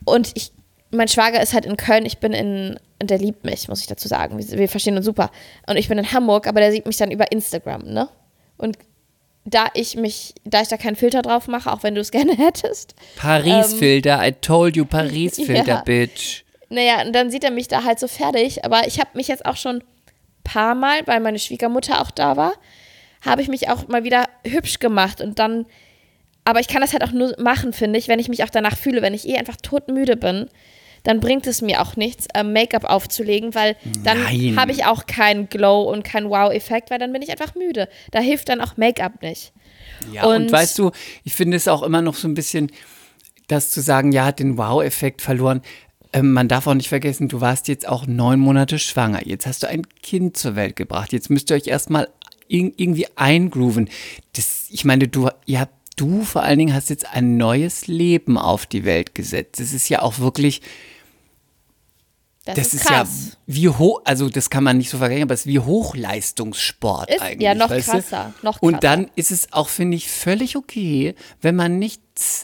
Und ich, mein Schwager ist halt in Köln, ich bin in, und der liebt mich, muss ich dazu sagen. Wir, wir verstehen uns super. Und ich bin in Hamburg, aber der sieht mich dann über Instagram, ne? Und da ich mich, da ich da keinen Filter drauf mache, auch wenn du es gerne hättest, Paris-Filter, I told you, Paris-Filter, Ja. Bitch. naja, und dann sieht er mich da halt so fertig. Aber ich habe mich jetzt auch schon paar Mal, weil meine Schwiegermutter auch da war, habe ich mich auch mal wieder hübsch gemacht und dann, aber ich kann das halt auch nur machen, finde ich, wenn ich mich auch danach fühle, wenn ich eh einfach todmüde bin, dann bringt es mir auch nichts, ähm, Make-up aufzulegen, weil dann habe ich auch keinen Glow und keinen Wow-Effekt, weil dann bin ich einfach müde. Da hilft dann auch Make-up nicht. Ja, und, Und- weißt du, ich finde es auch immer noch so ein bisschen, das zu sagen, ja, hat den Wow-Effekt verloren. Ähm, man darf auch nicht vergessen, du warst jetzt auch neun Monate schwanger. Jetzt hast du ein Kind zur Welt gebracht. Jetzt müsst ihr euch erstmal ir irgendwie eingrooven. Das, ich meine, du, ja, du vor allen Dingen hast jetzt ein neues Leben auf die Welt gesetzt. Das ist ja auch wirklich, Das, das, ist ist, ja wie hoch, also das kann man nicht so vergleichen, aber es ist wie Hochleistungssport Ist- eigentlich. ja, noch krasser, noch krasser. Und dann ist es auch, finde ich, völlig okay, wenn man nicht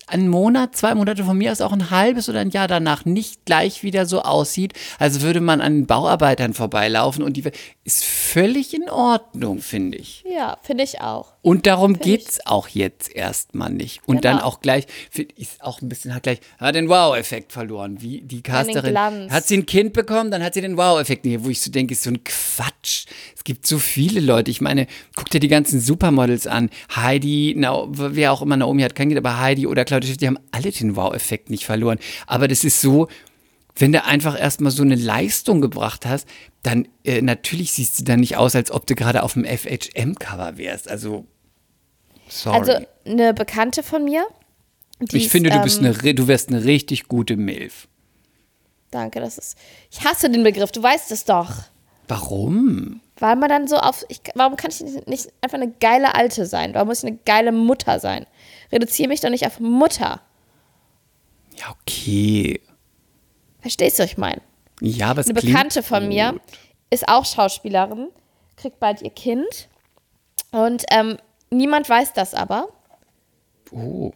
einen Monat, zwei Monate von mir aus auch ein halbes oder ein Jahr danach nicht gleich wieder so aussieht, als würde man an den Bauarbeitern vorbeilaufen und die ist völlig in Ordnung, finde ich. Ja, finde ich auch. Und darum geht's auch jetzt erstmal nicht. Und dann Genau. auch gleich, find- ist auch ein bisschen, hat gleich, hat den Wow-Effekt verloren. Wie die Casterin. Hat sie ein Kind bekommen, dann hat sie den Wow-Effekt. nicht. Wo ich so denke, ist so ein Quatsch. Es gibt so viele Leute. Ich meine, guck dir die ganzen Supermodels an. Heidi, na, wer auch immer, Naomi hat kein Kind, aber Heidi oder Claudia Schiff, die haben alle den Wow-Effekt nicht verloren. Aber das ist so, wenn du einfach erstmal so eine Leistung gebracht hast, dann äh, natürlich siehst du dann nicht aus, als ob du gerade auf dem FHM-Cover wärst. Also, sorry. Also eine Bekannte von mir. die ich ist, finde, du, bist ähm, eine, ri- du wärst eine richtig gute Milf. Danke, das ist. Ich hasse den Begriff, du weißt es doch. Warum? Weil man dann so auf. Ich, warum kann ich nicht, nicht einfach eine geile Alte sein? Warum muss ich eine geile Mutter sein? Reduziere mich doch nicht auf Mutter. Ja, okay. Verstehst du, was ich meine? Ja, aber es Eine Bekannte von mir gut. ist auch Schauspielerin, kriegt bald ihr Kind. Und ähm, niemand weiß das aber. Oh,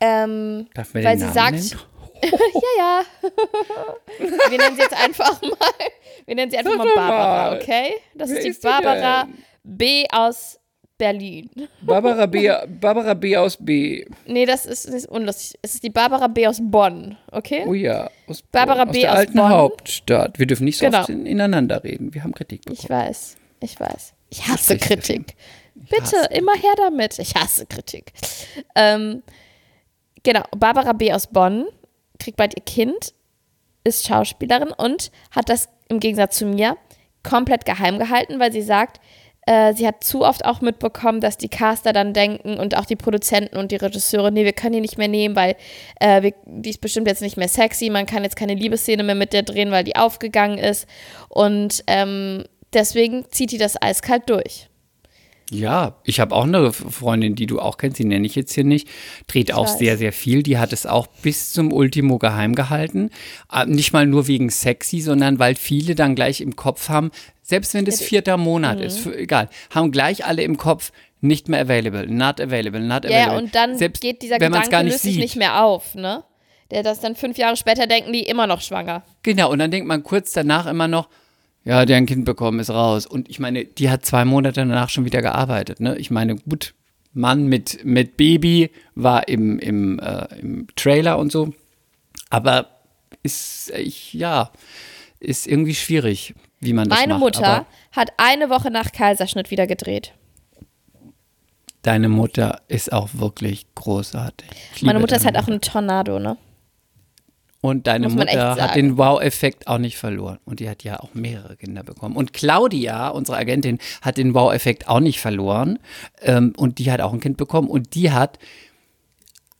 Ähm, darf man weil den sie Namen sagt, nennen? ja, ja. Wir nennen sie jetzt einfach mal, wir nennen sie einfach mal Barbara, okay? Das ist die Barbara? B aus Berlin. Barbara B, Barbara B aus B. Nee, das ist, ist unlustig. Es ist die Barbara B aus Bonn, okay? Oh ja, aus, Barbara aus B. der aus alten Bonn. Hauptstadt. Wir dürfen nicht so Genau. oft in, ineinander reden. Wir haben Kritik bekommen. Ich weiß, ich weiß. Ich hasse Richtig, Kritik. Bitte, immer her damit. Ich hasse Kritik. Ähm, genau, Barbara B. aus Bonn kriegt bald ihr Kind, ist Schauspielerin und hat das im Gegensatz zu mir komplett geheim gehalten, weil sie sagt, äh, sie hat zu oft auch mitbekommen, dass die Caster dann denken und auch die Produzenten und die Regisseure, nee, wir können die nicht mehr nehmen, weil äh, wir, die ist bestimmt jetzt nicht mehr sexy, man kann jetzt keine Liebesszene mehr mit der drehen, weil die aufgegangen ist. Und ähm, deswegen zieht die das eiskalt durch. Ja, ich habe auch eine Freundin, die du auch kennst, die nenne ich jetzt hier nicht, dreht auch weiß. sehr, sehr viel. Die hat es auch bis zum Ultimo geheim gehalten. Äh, Nicht mal nur wegen sexy, sondern weil viele dann gleich im Kopf haben, selbst wenn das vierter Monat ist, für, egal, haben gleich alle im Kopf, nicht mehr available, not available, not available. ja, und dann selbst geht dieser Gedanke gar nicht löst sich nicht mehr auf, ne? Der das dann fünf Jahre später denken die immer noch schwanger. Genau, und dann denkt man kurz danach immer noch, ja, der ein Kind bekommen ist raus. Und ich meine, die hat zwei Monate danach schon wieder gearbeitet. Ne? Ich meine, gut, Mann mit, mit Baby war im, im, äh, im Trailer und so. Aber ist, ich, ja, ist irgendwie schwierig, wie man das Meine macht. Mutter hat eine Woche nach Kaiserschnitt wieder gedreht. deine Mutter ist auch wirklich großartig. Meine Mutter ist halt auch ein Tornado, ne? Und deine Mutter hat den Wow-Effekt auch nicht verloren. Und die hat ja auch mehrere Kinder bekommen. Und Claudia, unsere Agentin, hat den Wow-Effekt auch nicht verloren. Ähm, und die hat auch ein Kind bekommen. Und die hat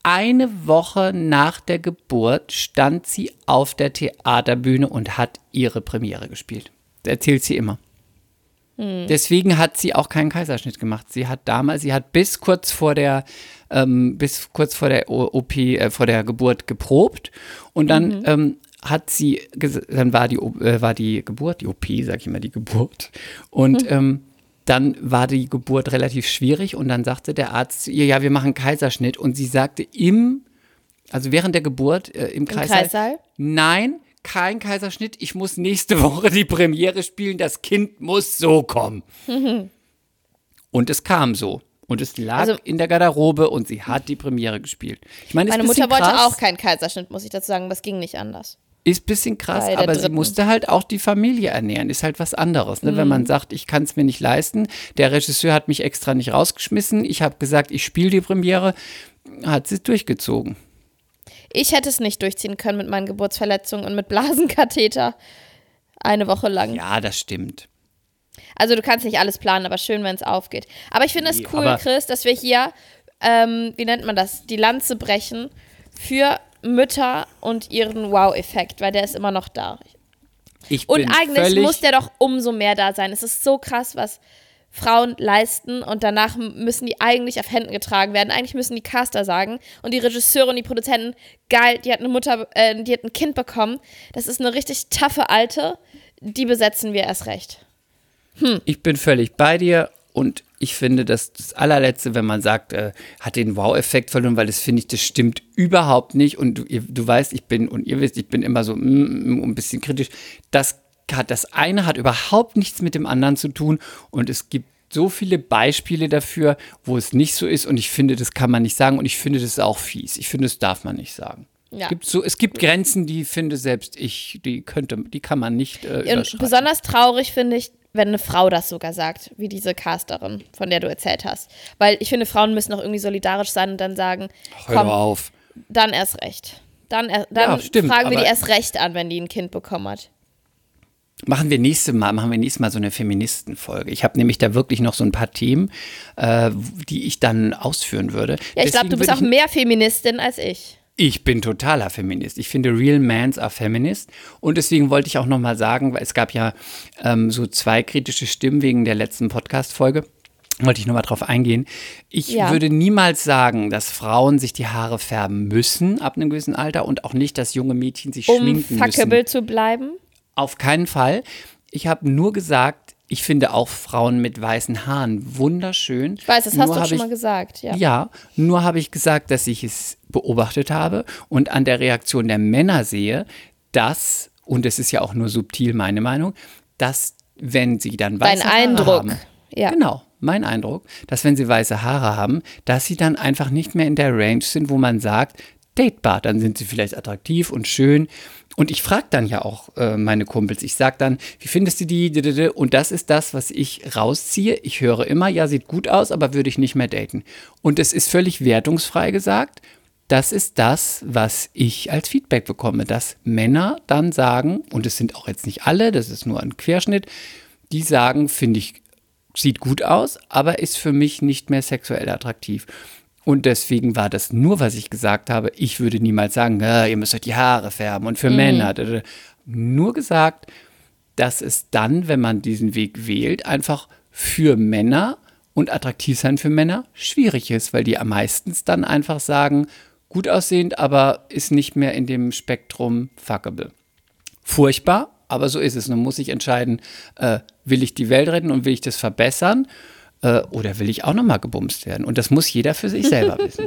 eine Woche nach der Geburt stand sie auf der Theaterbühne und hat ihre Premiere gespielt. Erzählt sie immer. Deswegen hat sie auch keinen Kaiserschnitt gemacht. Sie hat damals, sie hat bis kurz vor der, ähm, bis kurz vor der OP, äh, vor der Geburt geprobt. Und dann ähm, hat sie, dann war die, äh, war die Geburt, die OP, sag ich immer, die Geburt. Und ähm, dann war die Geburt relativ schwierig. Und dann sagte der Arzt zu ihr, ja, wir machen Kaiserschnitt. Und sie sagte im, also während der Geburt äh, im, Kreissaal, Kreissaal? nein, kein Kaiserschnitt, ich muss nächste Woche die Premiere spielen, das Kind muss so kommen. und es kam so. Und es lag Also- in der Garderobe und sie hat die Premiere gespielt. Ich meine, Meine Mutter wollte krass, auch keinen Kaiserschnitt, muss ich dazu sagen, aber es ging nicht anders. Ist ein bisschen krass, aber sie dritten. musste halt auch die Familie ernähren. Ist halt was anderes. Ne? Mhm. Wenn man sagt, ich kann es mir nicht leisten, der Regisseur hat mich extra nicht rausgeschmissen, ich habe gesagt, ich spiele die Premiere, hat sie durchgezogen. Ich hätte es nicht durchziehen können mit meinen Geburtsverletzungen und mit Blasenkatheter. Eine Woche lang. Ja, das stimmt. Also du kannst nicht alles planen, aber schön, wenn es aufgeht. Aber ich finde es Nee, cool, Chris, dass wir hier, ähm, wie nennt man das, die Lanze brechen für Mütter und ihren Wow-Effekt, weil der ist immer noch da. Ich Und eigentlich muss der doch umso mehr da sein. Es ist so krass, was Frauen leisten und danach müssen die eigentlich auf Händen getragen werden. Eigentlich müssen die Caster sagen und die Regisseure und die Produzenten, geil, die hat eine Mutter, äh, die hat ein Kind bekommen. Das ist eine richtig taffe Alte, die besetzen wir erst recht. Ich bin völlig bei dir und ich finde, dass das allerletzte, wenn man sagt, äh, hat den Wow-Effekt verloren, weil das finde ich, das stimmt überhaupt nicht. Und du, ihr, du weißt, ich bin, und ihr wisst, ich bin immer so mm, mm, ein bisschen kritisch. Das, hat, das eine hat überhaupt nichts mit dem anderen zu tun und es gibt so viele Beispiele dafür, wo es nicht so ist und ich finde, das kann man nicht sagen und ich finde, das ist auch fies. Ich finde, das darf man nicht sagen. Ja. Es, gibt so, es gibt Grenzen, die finde selbst ich, die könnte, die kann man nicht äh, Und überschreiten. besonders traurig finde ich, wenn eine Frau das sogar sagt, wie diese Casterin, von der du erzählt hast. Weil ich finde, Frauen müssen auch irgendwie solidarisch sein und dann sagen, Hör komm, auf. dann erst recht. Dann, er, dann Ja, stimmt, fragen wir die erst recht an, wenn die ein Kind bekommen hat. Machen wir nächste Mal, machen wir nächstes Mal so eine Feministenfolge. Ich habe nämlich da wirklich noch so ein paar Themen, äh, die ich dann ausführen würde. Ja, ich glaube, du bist auch mehr Feministin als ich. Ich bin totaler Feminist. Ich finde, real mans are feminist. Und deswegen wollte ich auch noch mal sagen, weil es gab ja ähm, so zwei kritische Stimmen wegen der letzten Podcast-Folge. Wollte ich noch mal drauf eingehen. Ich Ja. würde niemals sagen, dass Frauen sich die Haare färben müssen ab einem gewissen Alter und auch nicht, dass junge Mädchen sich Um schminken müssen. fuckable zu bleiben. Auf keinen Fall. Ich habe nur gesagt, ich finde auch Frauen mit weißen Haaren wunderschön. Ich weiß, das hast Nur du schon ich- mal gesagt. Ja. ja, nur habe ich gesagt, dass ich es beobachtet habe und an der Reaktion der Männer sehe, dass, und es ist ja auch nur subtil meine Meinung, dass wenn sie dann weiße Dein Haare Eindruck. haben, Ja. genau, mein Eindruck, dass wenn sie weiße Haare haben, dass sie dann einfach nicht mehr in der Range sind, wo man sagt, datebar. Dann sind sie vielleicht attraktiv und schön. Und ich frage dann ja auch äh, meine Kumpels. Ich sage dann, wie findest du die? Und das ist das, was ich rausziehe. Ich höre immer, ja, sieht gut aus, aber würde ich nicht mehr daten. Und es ist völlig wertungsfrei gesagt. Das ist das, was ich als Feedback bekomme, dass Männer dann sagen, und es sind auch jetzt nicht alle, das ist nur ein Querschnitt, die sagen, finde ich, sieht gut aus, aber ist für mich nicht mehr sexuell attraktiv. Und deswegen war das nur, was ich gesagt habe. Ich würde niemals sagen, ah, ihr müsst euch die Haare färben und für mhm. Männer. Nur gesagt, dass es dann, wenn man diesen Weg wählt, einfach für Männer und attraktiv sein für Männer schwierig ist, weil die am meisten dann einfach sagen, gut aussehend, aber ist nicht mehr in dem Spektrum fuckable. Furchtbar, aber so ist es. Nun muss ich entscheiden, äh, will ich die Welt retten und will ich das verbessern? Äh, oder will ich auch nochmal gebumst werden? Und das muss jeder für sich selber wissen.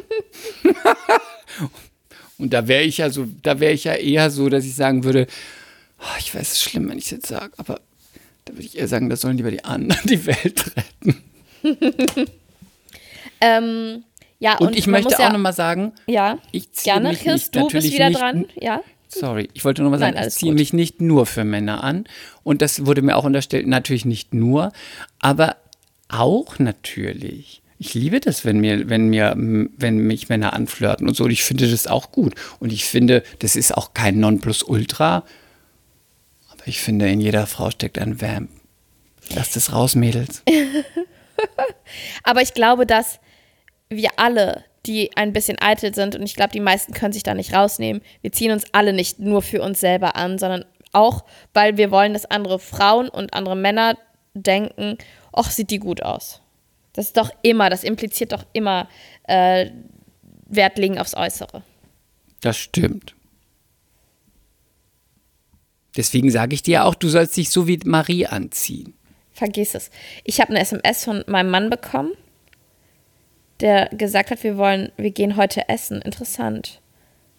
und da wäre ich ja so, da wäre ich ja eher so, dass ich sagen würde, oh, ich weiß, es ist schlimm, wenn ich es jetzt sage, aber da würde ich eher sagen, da sollen lieber die anderen die Welt retten. ähm, ja, und, und ich möchte auch ja, nochmal sagen, ja, ich ziehe gerne, mich Chris, nicht, du bist wieder dran, ja. Sorry, ich wollte nur mal sagen, Nein, ich ziehe gut. mich nicht nur für Männer an. Und das wurde mir auch unterstellt, natürlich nicht nur, aber auch natürlich. Ich liebe das, wenn mir, wenn mir, wenn mich Männer anflirten und so. Und ich finde das auch gut. Und ich finde, das ist auch kein Nonplusultra. Aber ich finde, in jeder Frau steckt ein Vamp. Lass das raus, Mädels. aber ich glaube, dass wir alle, die ein bisschen eitel sind, und ich glaube, die meisten können sich da nicht rausnehmen, wir ziehen uns alle nicht nur für uns selber an, sondern auch, weil wir wollen, dass andere Frauen und andere Männer denken, ach, sieht die gut aus. Das ist doch immer, das impliziert doch immer äh, Wert legen aufs Äußere. Das stimmt. Deswegen sage ich dir auch, du sollst dich so wie Marie anziehen. Vergiss es. Ich habe eine SMS von meinem Mann bekommen, der gesagt hat, wir wollen, wir gehen heute essen. Interessant.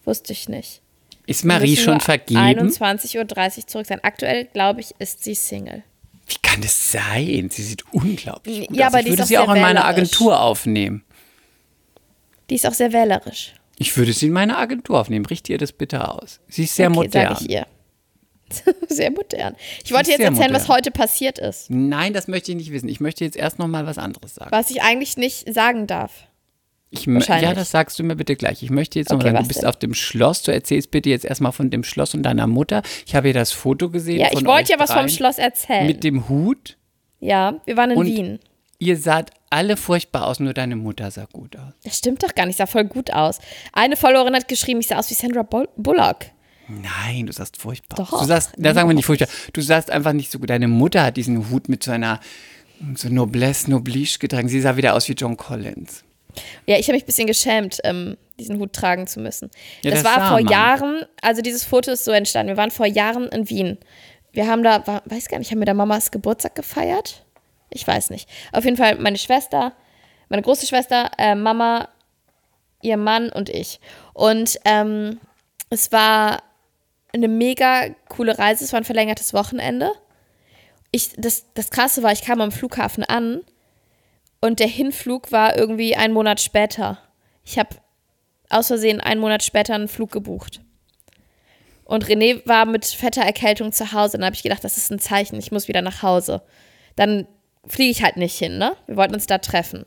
Wusste ich nicht. Ist Marie schon vergeben? 21.30 Uhr zurück sein. Aktuell, glaube ich, ist sie Single. Wie kann das sein? Sie sieht unglaublich gut ja, aus. Aber ich würde sie auch in meine Agentur aufnehmen. Die ist auch sehr wählerisch. Ich würde sie in meine Agentur aufnehmen. Richte ihr das bitte aus. Sie ist sehr okay, modern. Sag ich ihr. sehr modern. Ich wollte jetzt erzählen, modern. was heute passiert ist. Nein, das möchte ich nicht wissen. Ich möchte jetzt erst noch mal was anderes sagen. Was ich eigentlich nicht sagen darf. Ich, ja, das sagst du mir bitte gleich. Ich möchte jetzt noch okay, sagen, du bist denn? auf dem Schloss. Du erzählst bitte jetzt erstmal von dem Schloss und deiner Mutter. Ich habe hier das Foto gesehen. Ja, ich wollte ja was vom Schloss erzählen. Mit dem Hut. Ja, wir waren in und Wien. Ihr saht alle furchtbar aus, nur deine Mutter sah gut aus. Das stimmt doch gar nicht, sah voll gut aus. Eine Followerin hat geschrieben, ich sah aus wie Sandra Bullock. Nein, du sahst furchtbar. Doch. Du sahst, da sagen wir nicht furchtbar. Du sahst einfach nicht so gut. Deine Mutter hat diesen Hut mit so einer so Noblesse, Noblige getragen. Sie sah wieder aus wie John Collins. Ja, ich habe mich ein bisschen geschämt, ähm, diesen Hut tragen zu müssen. Ja, das, das, war vor man. Jahren, also dieses Foto ist so entstanden. Wir waren vor Jahren in Wien. Wir haben da, war, weiß gar nicht, haben wir da Mamas Geburtstag gefeiert? Ich weiß nicht. Auf jeden Fall meine Schwester, meine große Schwester, äh, Mama, ihr Mann und ich. Und ähm, es war eine mega coole Reise. Es war ein verlängertes Wochenende. Ich, das, das Krasse war, ich kam am Flughafen an und der Hinflug war irgendwie einen Monat später. Ich habe aus Versehen einen Monat später einen Flug gebucht. Und René war mit fetter Erkältung zu Hause. Dann habe ich gedacht, das ist ein Zeichen, ich muss wieder nach Hause. Dann fliege ich halt nicht hin, ne? Wir wollten uns da treffen.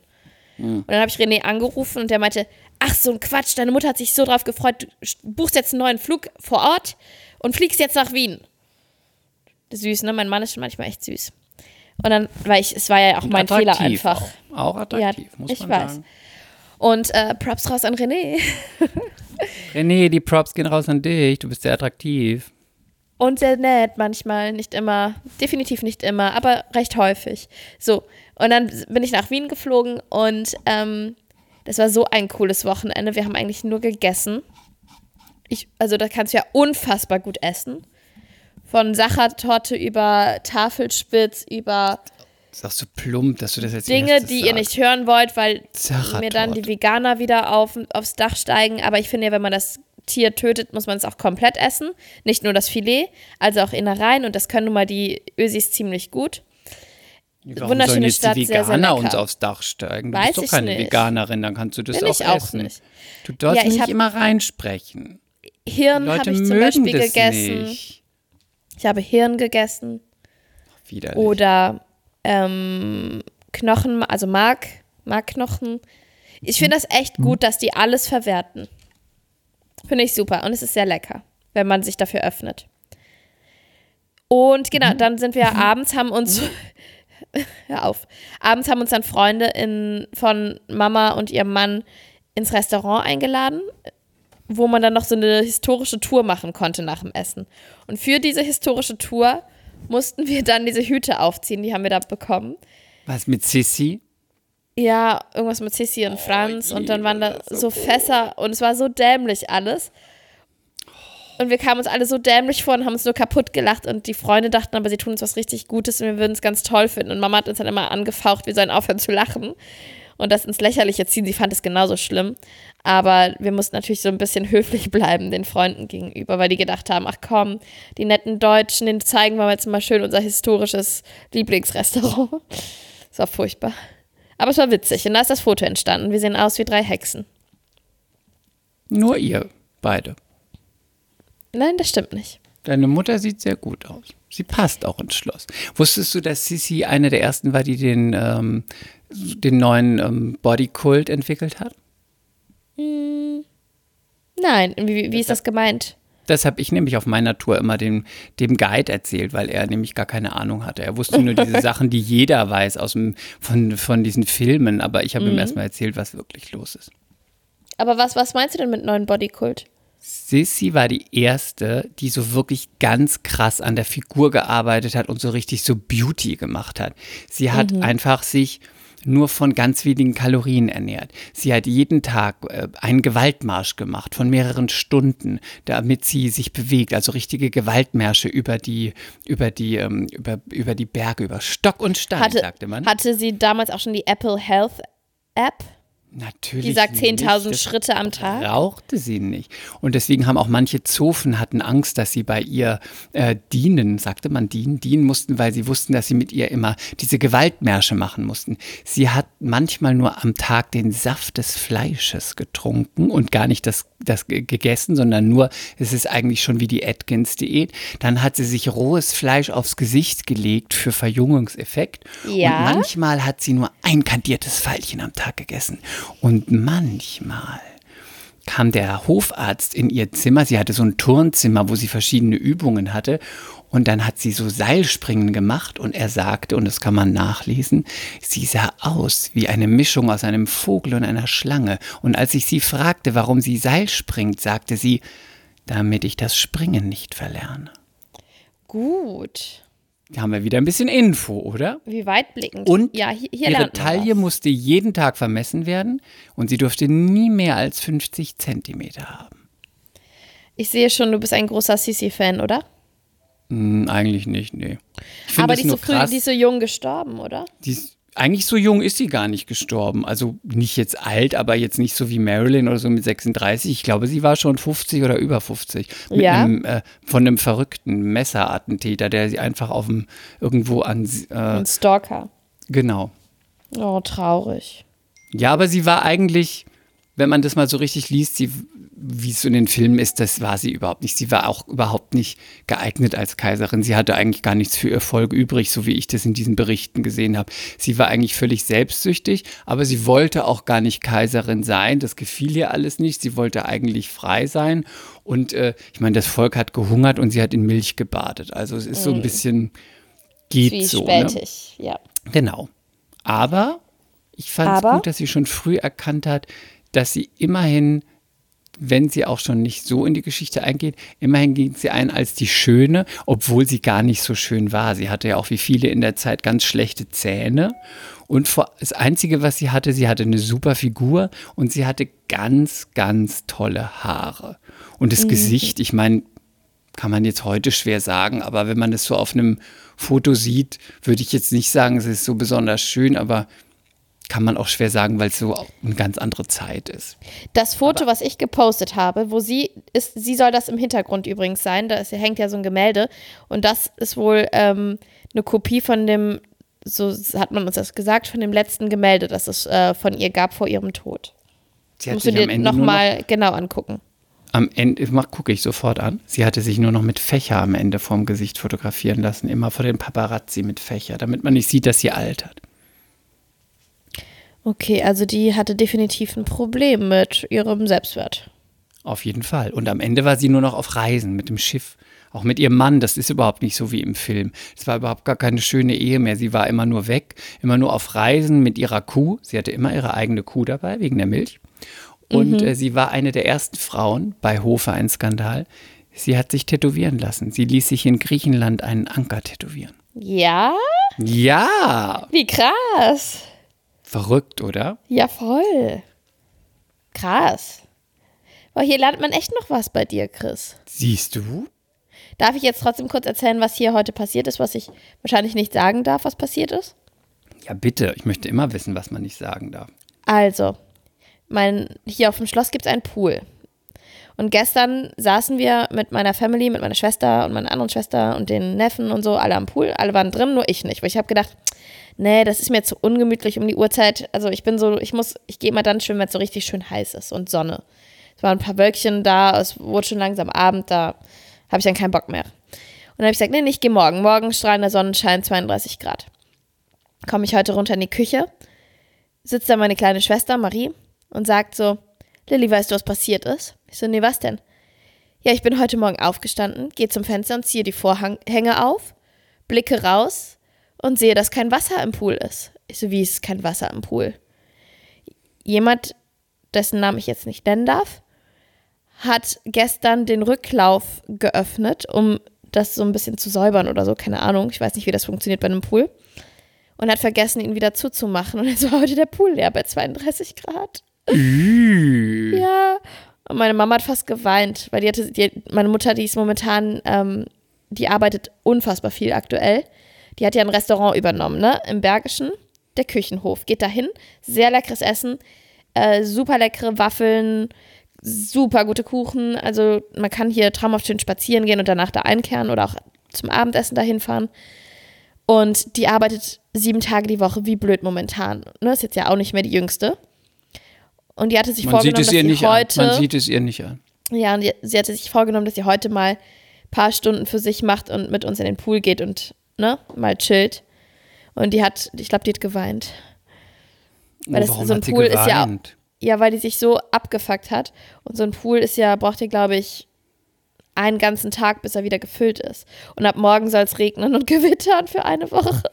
Mhm. Und dann habe ich René angerufen und der meinte, ach so ein Quatsch, deine Mutter hat sich so drauf gefreut, du buchst jetzt einen neuen Flug vor Ort und fliegst jetzt nach Wien. Süß, ne? Mein Mann ist schon manchmal echt süß. Und dann, weil ich, es war ja auch und mein Fehler einfach. Auch, auch attraktiv, ja, muss ich man weiß. sagen. Und äh, Props raus an René. René, die Props gehen raus an dich. Du bist sehr attraktiv. Und sehr nett manchmal, nicht immer, definitiv nicht immer, aber recht häufig. So, und dann bin ich nach Wien geflogen und ähm, das war so ein cooles Wochenende. Wir haben eigentlich nur gegessen. Ich, also da kannst du ja unfassbar gut essen. Von Sachertorte über Tafelspitz, über Sagst du plump, dass du das jetzt Dinge, die sagst. ihr nicht hören wollt, weil mir dann die Veganer wieder auf, aufs Dach steigen. Aber ich finde ja, wenn man das Tier tötet, muss man es auch komplett essen. Nicht nur das Filet, also auch Innereien. Und das können nun mal die Ösis ziemlich gut. Warum sollen wunderschöne jetzt Stadt, die sehr, sehr Veganer lecker. uns aufs Dach steigen? Du Weiß bist doch keine nicht. Veganerin, dann kannst du das Bin auch ich auch essen. nicht. Du darfst Ja, ich nicht immer reinsprechen. Hirn habe ich zum Beispiel gegessen. nicht. Ich habe Hirn gegessen. Widerlich. Oder ähm, Knochen, also Mark, Markknochen. Ich finde das echt gut, dass die alles verwerten. Finde ich super. Und es ist sehr lecker, wenn man sich dafür öffnet. Und genau, dann sind wir abends, haben uns, hör auf, abends haben uns dann Freunde in, von Mama und ihrem Mann ins Restaurant eingeladen, wo man dann noch so eine historische Tour machen konnte nach dem Essen. Und für diese historische Tour mussten wir dann diese Hüte aufziehen, die haben wir da bekommen. Was mit Sissy? Ja, irgendwas mit Sissi und Franz und dann waren da so Fässer und es war so dämlich alles. Und wir kamen uns alle so dämlich vor und haben uns nur kaputt gelacht und die Freunde dachten aber, sie tun uns was richtig Gutes und wir würden es ganz toll finden. Und Mama hat uns dann immer angefaucht, wir sollen aufhören zu lachen und das ins Lächerliche ziehen. Sie fand es genauso schlimm. Aber wir mussten natürlich so ein bisschen höflich bleiben den Freunden gegenüber, weil die gedacht haben, ach komm, die netten Deutschen, denen zeigen wir jetzt mal schön unser historisches Lieblingsrestaurant. Das war furchtbar. Aber es war witzig und da ist das Foto entstanden. Wir sehen aus wie drei Hexen. Nur ihr beide. Nein, das stimmt nicht. Deine Mutter sieht sehr gut aus. Sie passt auch ins Schloss. Wusstest du, dass Sissy eine der ersten war, die den, ähm, den neuen ähm, Bodykult entwickelt hat? Nein, wie, wie ist das gemeint? Das habe ich nämlich auf meiner Tour immer dem, dem Guide erzählt, weil er nämlich gar keine Ahnung hatte. Er wusste nur diese Sachen, die jeder weiß aus dem, von, von diesen Filmen, aber ich habe ihm erstmal erzählt, was wirklich los ist. Aber was, was meinst du denn mit neuen Bodykult? Sissy war die erste, die so wirklich ganz krass an der Figur gearbeitet hat und so richtig so Beauty gemacht hat. Sie hat einfach sich nur von ganz wenigen Kalorien ernährt. Sie hat jeden Tag äh, einen Gewaltmarsch gemacht von mehreren Stunden, damit sie sich bewegt, also richtige Gewaltmärsche über die über die ähm, über, über die Berge, über Stock und Stein, Hatte, sagte man. hatte sie damals auch schon die Apple Health App? Natürlich. Die sagt nicht. 10.000 Das Schritte am Tag? Brauchte sie nicht. Und deswegen haben auch manche Zofen hatten Angst, dass sie bei ihr äh, dienen, sagte man dienen, dienen mussten, weil sie wussten, dass sie mit ihr immer diese Gewaltmärsche machen mussten. Sie hat manchmal nur am Tag den Saft des Fleisches getrunken und gar nicht das, das ge- gegessen, sondern nur, es ist eigentlich schon wie die Atkins-Diät. Dann hat sie sich rohes Fleisch aufs Gesicht gelegt für Verjüngungseffekt. Ja. Und manchmal hat sie nur ein kandiertes Pfeilchen am Tag gegessen. Und manchmal kam der Hofarzt in ihr Zimmer. Sie hatte so ein Turnzimmer, wo sie verschiedene Übungen hatte. Und dann hat sie so Seilspringen gemacht und er sagte, und das kann man nachlesen, sie sah aus wie eine Mischung aus einem Vogel und einer Schlange. Und als ich sie fragte, warum sie Seil springt, sagte sie, damit ich das Springen nicht verlerne. Gut. Da haben wir wieder ein bisschen Info, oder? Wie weitblickend. Und ja, hier, hier ihre Taille musste jeden Tag vermessen werden und sie durfte nie mehr als 50 Zentimeter haben. Ich sehe schon, du bist ein großer Sissy-Fan, oder? Hm, eigentlich nicht, nee. Aber die ist, so früh, die ist so jung gestorben, oder? Die ist, eigentlich so jung ist sie gar nicht gestorben. Also nicht jetzt alt, aber jetzt nicht so wie Marilyn oder so mit 36. Ich glaube, sie war schon 50 oder über 50. Mit Ja. einem, äh, von einem verrückten Messerattentäter, der sie einfach auf dem irgendwo an. Äh, Ein Stalker. genau. Oh, traurig. Ja, aber sie war eigentlich, wenn man das mal so richtig liest, sie, wie es so in den Filmen ist, das war sie überhaupt nicht. Sie war auch überhaupt nicht geeignet als Kaiserin. Sie hatte eigentlich gar nichts für ihr Volk übrig, so wie ich das in diesen Berichten gesehen habe. Sie war eigentlich völlig selbstsüchtig, aber sie wollte auch gar nicht Kaiserin sein. Das gefiel ihr alles nicht. Sie wollte eigentlich frei sein. Und äh, ich meine, das Volk hat gehungert und sie hat in Milch gebadet. Also es ist so ein bisschen, geht so. Ne? spätig, ja. Genau. Aber ich fand es gut, dass sie schon früh erkannt hat, dass sie immerhin, wenn sie auch schon nicht so in die Geschichte eingeht, immerhin ging sie ein als die Schöne, obwohl sie gar nicht so schön war. Sie hatte ja auch wie viele in der Zeit ganz schlechte Zähne. Und das Einzige, was sie hatte, sie hatte eine super Figur und sie hatte ganz, ganz tolle Haare. Und das Gesicht, ich meine, kann man jetzt heute schwer sagen, aber wenn man das so auf einem Foto sieht, würde ich jetzt nicht sagen, es ist so besonders schön, aber kann man auch schwer sagen, weil es so eine ganz andere Zeit ist. Das Foto, was ich gepostet habe, wo sie ist, sie soll das im Hintergrund übrigens sein, da ist, hängt ja so ein Gemälde und das ist wohl ähm, eine Kopie von dem so hat man uns das gesagt, von dem letzten Gemälde, das es äh, von ihr gab vor ihrem Tod. Sie hat Musst du sich am dir nur noch, nochmal genau angucken. am Ende, gucke ich sofort an. Sie hatte sich nur noch mit Fächer am Ende vorm Gesicht fotografieren lassen, immer vor den Paparazzi mit Fächer, damit man nicht sieht, dass sie altert. Okay, also die hatte definitiv ein Problem mit ihrem Selbstwert. Auf jeden Fall. Und am Ende war sie nur noch auf Reisen mit dem Schiff. Auch mit ihrem Mann, das ist überhaupt nicht so wie im Film. Es war überhaupt gar keine schöne Ehe mehr. Sie war immer nur weg, immer nur auf Reisen mit ihrer Kuh. Sie hatte immer ihre eigene Kuh dabei, wegen der Milch. Und äh, sie war eine der ersten Frauen, bei Hofe ein Skandal. Sie hat sich tätowieren lassen. Sie ließ sich in Griechenland einen Anker tätowieren. Ja? Ja, Wie krass. Verrückt, oder? Ja, voll. Krass. Aber hier lernt man echt noch was bei dir, Chris. Siehst du? Darf ich jetzt trotzdem kurz erzählen, was hier heute passiert ist, was ich wahrscheinlich nicht sagen darf, was passiert ist? Ja, bitte. Ich möchte immer wissen, was man nicht sagen darf. Also, mein, hier auf dem Schloss gibt es einen Pool. Und gestern saßen wir mit meiner Family, mit meiner Schwester und meiner anderen Schwester und den Neffen und so, alle am Pool. Alle waren drin, nur ich nicht. Weil ich habe gedacht, nee, das ist mir zu ungemütlich um die Uhrzeit. Also ich bin so, ich muss, ich gehe immer dann schwimmen, wenn es so richtig schön heiß ist und Sonne. Es waren ein paar Wölkchen da, es wurde schon langsam Abend, da habe ich dann keinen Bock mehr. Und dann habe ich gesagt, nee, nee, ich gehe morgen. Morgen strahlender Sonnenschein, 32 Grad. Komme ich heute runter in die Küche, sitzt da meine kleine Schwester Marie und sagt so, Lilly, weißt du, was passiert ist? Ich so, nee, was denn? Ja, ich bin heute Morgen aufgestanden, gehe zum Fenster und ziehe die Vorhänge auf, blicke raus und sehe, dass kein Wasser im Pool ist. Ich so, wie ist kein Wasser im Pool? Jemand, dessen Namen ich jetzt nicht nennen darf, hat gestern den Rücklauf geöffnet, um das so ein bisschen zu säubern oder so, keine Ahnung. Ich weiß nicht, wie das funktioniert bei einem Pool. Und hat vergessen, ihn wieder zuzumachen. Und jetzt war heute der Pool leer bei 32 Grad. Ja. Und meine Mama hat fast geweint, weil die hatte, die, meine Mutter, die ist momentan, ähm, die arbeitet unfassbar viel aktuell. Die hat ja ein Restaurant übernommen, ne? Im Bergischen, der Küchenhof. Geht dahin, sehr leckeres Essen, äh, super leckere Waffeln, super gute Kuchen. Also man kann hier traumhaft schön spazieren gehen und danach da einkehren oder auch zum Abendessen dahin fahren. Und die arbeitet sieben Tage die Woche, wie blöd momentan. Ne? Ist jetzt ja auch nicht mehr die jüngste. Und die hatte sich Man vorgenommen, dass sie nicht an. heute. Man sieht es ihr nicht an. Ja, und sie hatte sich vorgenommen, dass sie heute mal ein paar Stunden für sich macht und mit uns in den Pool geht und ne, mal chillt. Und die hat, ich glaube, die hat geweint. Weil das- Oh, warum so ein Pool ist ja-? Ja, weil die sich so abgefuckt hat. Und so ein Pool ist ja, braucht ihr, glaube ich, einen ganzen Tag, bis er wieder gefüllt ist. Und ab morgen soll es regnen und gewittern für eine Woche.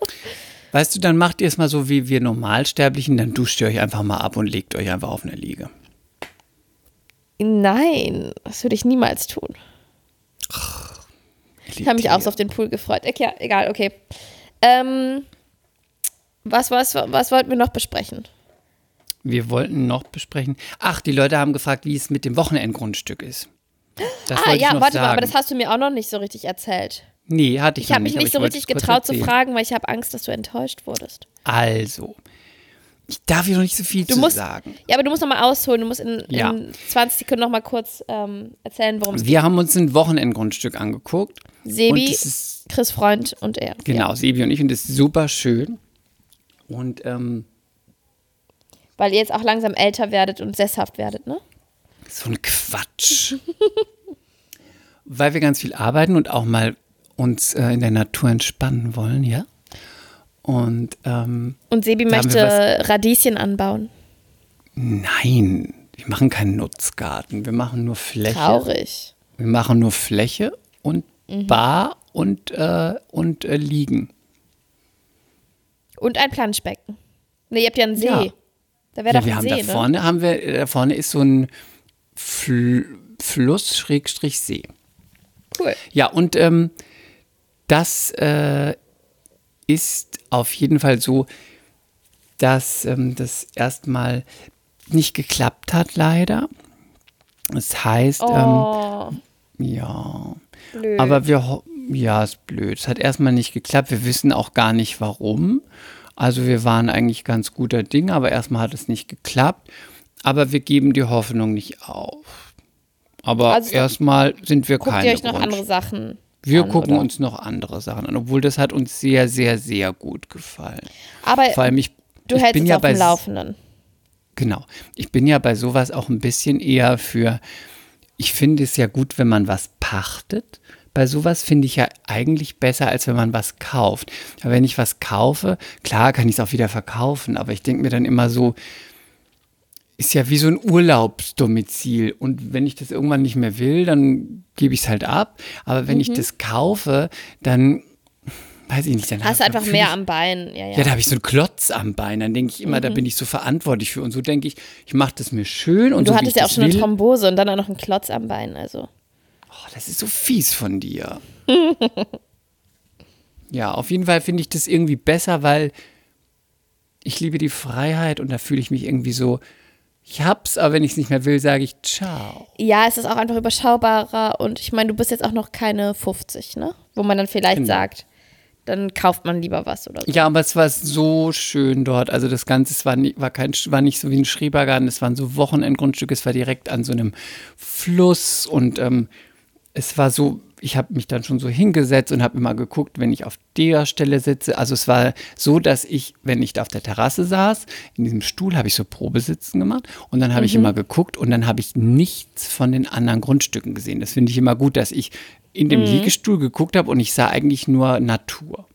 Weißt du, dann macht ihr es mal so wie wir Normalsterblichen, dann duscht ihr euch einfach mal ab und legt euch einfach auf eine Liege. Nein, das würde ich niemals tun. Ich habe mich auch so auf den Pool gefreut. Okay, ja, egal, okay. Ähm, was, was, was wollten wir noch besprechen? Wir wollten noch besprechen. Ach, die Leute haben gefragt, wie es mit dem Wochenendgrundstück ist. Das ah, ich ja, warte sagen. mal, aber das hast du mir auch noch nicht so richtig erzählt. nee, hatte ich, Ich habe noch mich nicht, nicht so ich richtig wollte es kurz getraut zu fragen, weil ich habe Angst, dass du enttäuscht wurdest. Also, ich darf hier noch nicht so viel Du zu musst, sagen. ja, aber du musst noch mal ausholen. Du musst in, Ja. in 20 Sekunden noch mal kurz ähm, erzählen, worum es geht. Wir haben uns ein Wochenendgrundstück angeguckt. Sebi, ist, Chris Freund und er. genau, Ja. Sebi und ich, und das ist super schön. Und ähm, Weil ihr jetzt auch langsam älter werdet und sesshaft werdet, ne? So ein Quatsch. Weil wir ganz viel arbeiten und auch mal uns äh, in der Natur entspannen wollen, ja. Und ähm, Und Sebi möchte Radieschen anbauen. nein, wir machen keinen Nutzgarten. Wir machen nur Fläche. Traurig. Wir machen nur Fläche und Mhm. Bar und, äh, und äh, Liegen. Und ein Planschbecken. Ne, ihr habt ja einen See. Ja. Da wäre Ja, doch wir ein haben See, da ne? vorne haben wir, äh, da vorne ist so ein Fl Fluss Schrägstrich See. Cool. Ja, und ähm, das äh, ist auf jeden Fall so, dass ähm, das erstmal nicht geklappt hat, leider. Das heißt, Oh, ähm, ja, blöd. aber wir, ja, ist blöd. Es hat erstmal nicht geklappt. Wir wissen auch gar nicht warum. Also wir waren eigentlich ganz guter Ding, aber erstmal hat es nicht geklappt. Aber wir geben die Hoffnung nicht auf. Aber Also erstmal sind wir Guckt keine ihr euch noch Grund- andere Sachen Wir an, gucken oder? uns noch andere Sachen an, obwohl das hat uns sehr, sehr, sehr gut gefallen. Aber Vor allem ich, du ich hältst bin uns ja auf bei dem Laufenden. Genau. Ich bin ja bei sowas auch ein bisschen eher für, ich finde es ja gut, wenn man was pachtet. Bei sowas finde ich ja eigentlich besser, als wenn man was kauft. Aber wenn ich was kaufe, klar kann ich es auch wieder verkaufen, aber ich denke mir dann immer so, ist ja wie so ein Urlaubsdomizil. Und wenn ich das irgendwann nicht mehr will, dann gebe ich es halt ab. Aber wenn Mhm. ich das kaufe, dann weiß ich nicht. Dann Hast du einfach mehr ich, am Bein. Ja, ja. ja, da habe ich so einen Klotz am Bein. Dann denke ich immer, da bin ich so verantwortlich für. Und so denke ich, ich mache das mir schön und du so, hattest ja auch schon eine will. Thrombose und dann auch noch einen Klotz am Bein. Also. Oh, das ist so fies von dir. ja, auf jeden Fall finde ich das irgendwie besser, weil ich liebe die Freiheit und da fühle ich mich irgendwie so, ich hab's, aber wenn ich es nicht mehr will, sage ich ciao. Ja, es ist auch einfach überschaubarer und ich meine, du bist jetzt auch noch keine 50, ne? Wo man dann vielleicht Genau. sagt, dann kauft man lieber was oder so. Ja, aber es war so schön dort. Also das Ganze es war, nie, war, kein, war nicht so wie ein Schrebergarten, es waren so Wochenendgrundstücke, es war direkt an so einem Fluss und ähm, es war so, ich habe mich dann schon so hingesetzt und habe immer geguckt, wenn ich auf der Stelle sitze. Also es war so, dass ich, wenn ich da auf der Terrasse saß, in diesem Stuhl habe ich so Probesitzen gemacht und dann habe ich immer geguckt und dann habe ich nichts von den anderen Grundstücken gesehen. Das finde ich immer gut, dass ich in dem Liegestuhl geguckt habe und ich sah eigentlich nur Natur.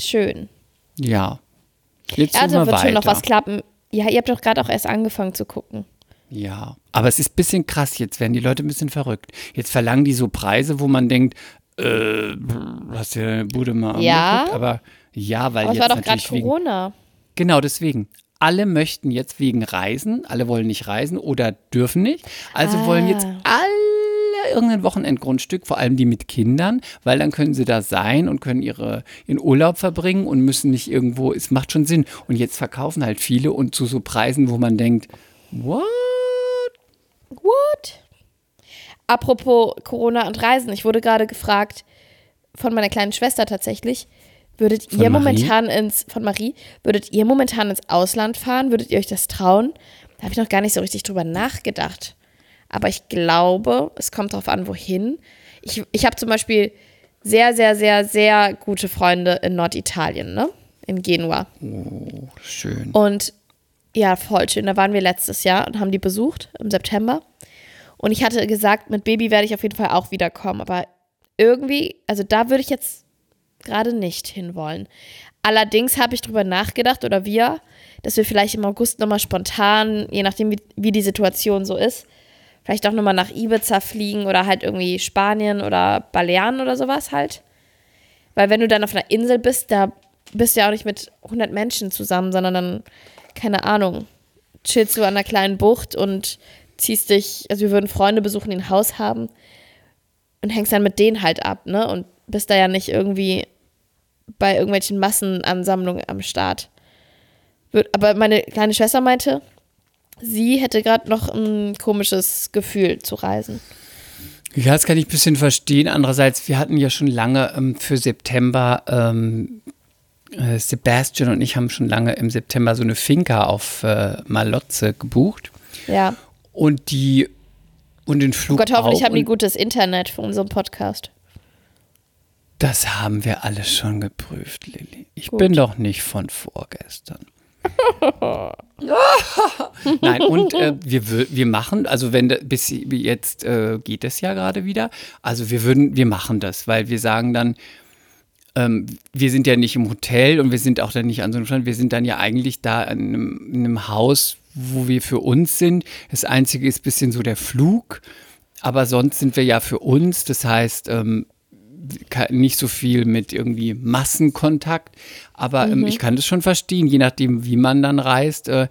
Schön. Ja. Jetzt wir wird weiter. schon noch was klappen. Ja, ihr habt doch gerade auch erst angefangen zu gucken. Ja, aber es ist ein bisschen krass. Jetzt werden die Leute ein bisschen verrückt. Jetzt verlangen die so Preise, wo man denkt, äh, hast du deine Bude mal Ja. angeguckt? Aber ja, weil Aber jetzt war doch gerade natürlich wegen, Corona. Genau, deswegen. Alle möchten jetzt wegen Reisen, alle wollen nicht reisen oder dürfen nicht. Also wollen jetzt Ah. alle irgendein Wochenendgrundstück, vor allem die mit Kindern, weil dann können sie da sein und können ihre in Urlaub verbringen und müssen nicht irgendwo, es macht schon Sinn. Und jetzt verkaufen halt viele und zu so Preisen, wo man denkt, what? What? Apropos Corona und Reisen, ich wurde gerade gefragt von meiner kleinen Schwester tatsächlich, würdet Von ihr Marie? momentan ins, von Marie, würdet ihr momentan ins Ausland fahren? Würdet ihr euch das trauen? Da habe ich noch gar nicht so richtig drüber nachgedacht. Aber ich glaube, es kommt darauf an, wohin. Ich, ich habe zum Beispiel sehr, sehr, sehr, sehr gute Freunde in Norditalien, ne? In Genua. Schön. Und ja, voll schön. Da waren wir letztes Jahr und haben die besucht im September. Und ich hatte gesagt, mit Baby werde ich auf jeden Fall auch wiederkommen. Aber irgendwie, also da würde ich jetzt gerade nicht hinwollen. Allerdings habe ich drüber nachgedacht, oder wir, dass wir vielleicht im August nochmal spontan, je nachdem, wie, wie die Situation so ist, vielleicht auch nochmal nach Ibiza fliegen oder halt irgendwie Spanien oder Balearen oder sowas halt. Weil wenn du dann auf einer Insel bist, da bist du ja auch nicht mit 100 Menschen zusammen, sondern dann, keine Ahnung, chillst du an einer kleinen Bucht und ziehst dich, also wir würden Freunde besuchen, die ein Haus haben und hängst dann mit denen halt ab, ne? Und bist da ja nicht irgendwie bei irgendwelchen Massenansammlungen am Start. Aber meine kleine Schwester meinte, sie hätte gerade noch ein komisches Gefühl zu reisen. Ja, das kann ich ein bisschen verstehen. Andererseits, wir hatten ja schon lange ähm, für September, ähm, äh, Sebastian und ich haben schon lange im September so eine Finca auf äh, Malotze gebucht. Ja. Und die und den Oh Flug Gott, hoffentlich haben die gutes Internet für unseren Podcast. Das haben wir alles schon geprüft, Lilly. Ich Gut. bin doch nicht von vorgestern. Nein, und äh, wir, wir machen, also wenn bis jetzt äh, geht es ja gerade wieder, also wir würden, wir machen das, weil wir sagen dann, ähm, wir sind ja nicht im Hotel und wir sind auch dann nicht an so einem Stand, wir sind dann ja eigentlich da in einem, in einem Haus, wo wir für uns sind. Das Einzige ist ein bisschen so der Flug, aber sonst sind wir ja für uns, das heißt, ähm, nicht so viel mit irgendwie Massenkontakt, aber ähm, ich kann das schon verstehen, je nachdem, wie man dann reist, äh,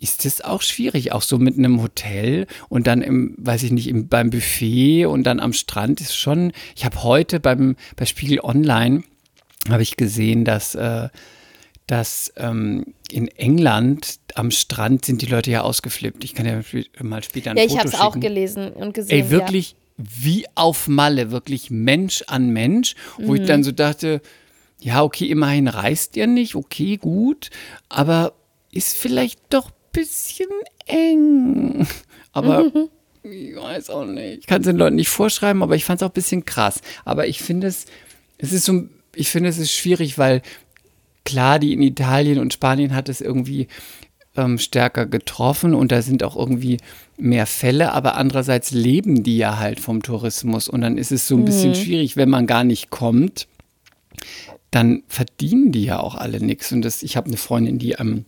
ist das auch schwierig, auch so mit einem Hotel und dann im, weiß ich nicht, im, beim Buffet und dann am Strand ist schon, ich habe heute beim, bei Spiegel Online, habe ich gesehen, dass, äh, dass ähm, in England am Strand sind die Leute ja ausgeflippt. Ich kann ja mal später ein Ja, ich habe es auch gelesen und gesehen. Ey, wirklich wie auf Malle, wirklich Mensch an Mensch, wo ich Mhm. dann so dachte, ja, okay, immerhin reist ihr nicht, okay, gut, aber ist vielleicht doch ein bisschen eng. Aber Mhm. ich weiß auch nicht. Ich kann es den Leuten nicht vorschreiben, aber ich fand es auch ein bisschen krass. Aber ich finde es, es ist so, ich finde es ist schwierig, weil klar, die in Italien und Spanien hat es irgendwie ähm, stärker getroffen und da sind auch irgendwie mehr Fälle, aber andererseits leben die ja halt vom Tourismus und dann ist es so ein bisschen schwierig, wenn man gar nicht kommt, dann verdienen die ja auch alle nichts. Und das, ich habe eine Freundin, die ähm,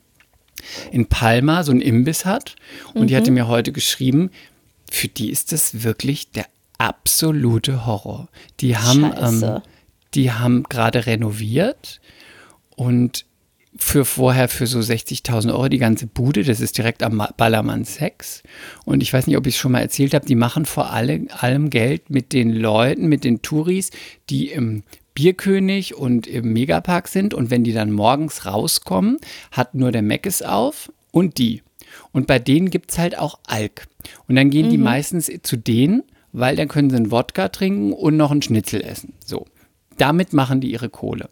in Palma so einen Imbiss hat und die hatte mir heute geschrieben, für die ist das wirklich der absolute Horror. Die haben, ähm. Die haben gerade renoviert und für vorher für so 60.000 Euro die ganze Bude, das ist direkt am Ma- Ballermann 6. Und ich weiß nicht, ob ich es schon mal erzählt habe, die machen vor allem, allem Geld mit den Leuten, mit den Touris, die im Bierkönig und im Megapark sind. Und wenn die dann morgens rauskommen, hat nur der Meckes auf und die. Und bei denen gibt es halt auch Alk. Und dann gehen die meistens zu denen, weil dann können sie einen Wodka trinken und noch einen Schnitzel essen. So. Damit machen die ihre Kohle.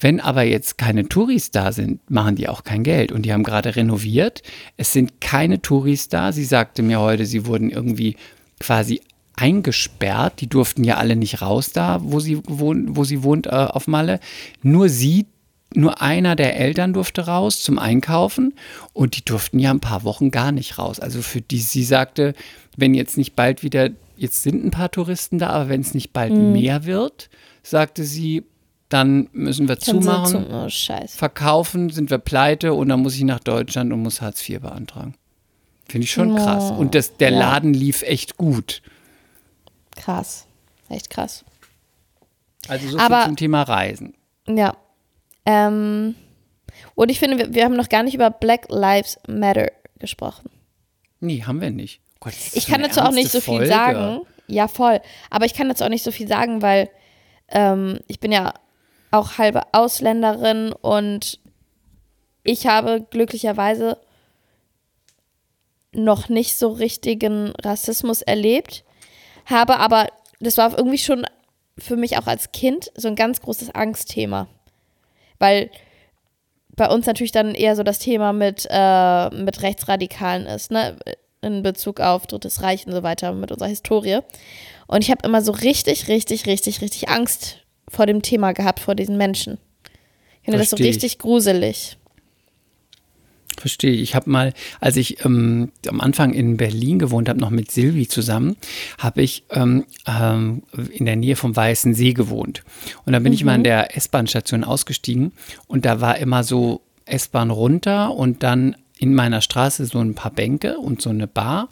Wenn aber jetzt keine Touris da sind, machen die auch kein Geld. Und die haben gerade renoviert. Es sind keine Touris da. Sie sagte mir heute, sie wurden irgendwie quasi eingesperrt. Die durften ja alle nicht raus da, wo sie, wohn, wo sie wohnt, äh, auf Malle. Nur sie, nur einer der Eltern durfte raus zum Einkaufen und die durften ja ein paar Wochen gar nicht raus. Also für die, sie sagte, wenn jetzt nicht bald wieder, jetzt sind ein paar Touristen da, aber wenn es nicht bald mehr wird, sagte sie, dann müssen wir Können zumachen, zu- Oh, scheiße. verkaufen, sind wir pleite und dann muss ich nach Deutschland und muss Hartz IV beantragen. Finde ich schon krass. Und das, der Ja. Laden lief echt gut. Krass. Echt krass. Also so Aber- viel zum Thema Reisen. Ja. Ähm, und ich finde, wir, wir haben noch gar nicht über Black Lives Matter gesprochen. Nee, haben wir nicht. Oh Gott, Ich kann dazu auch nicht so ernste viel Folge. sagen. Ja, voll. Aber ich kann dazu auch nicht so viel sagen, weil ähm, ich bin ja auch halbe Ausländerin und ich habe glücklicherweise noch nicht so richtigen Rassismus erlebt, habe aber, das war irgendwie schon für mich auch als Kind so ein ganz großes Angstthema. Weil bei uns natürlich dann eher so das Thema mit, äh, mit Rechtsradikalen ist, ne? In Bezug auf Drittes Reich und so weiter, mit unserer Historie. Und ich habe immer so richtig, richtig, richtig, richtig Angst vor dem Thema gehabt, vor diesen Menschen. Ich finde das so Versteh ich. richtig gruselig. Verstehe. Ich habe mal, als ich ähm, am Anfang in Berlin gewohnt habe, noch mit Silvi zusammen, habe ich ähm, ähm, in der Nähe vom Weißen See gewohnt. Und da bin ich mal an der S-Bahn-Station ausgestiegen und da war immer so S-Bahn runter und dann in meiner Straße so ein paar Bänke und so eine Bar.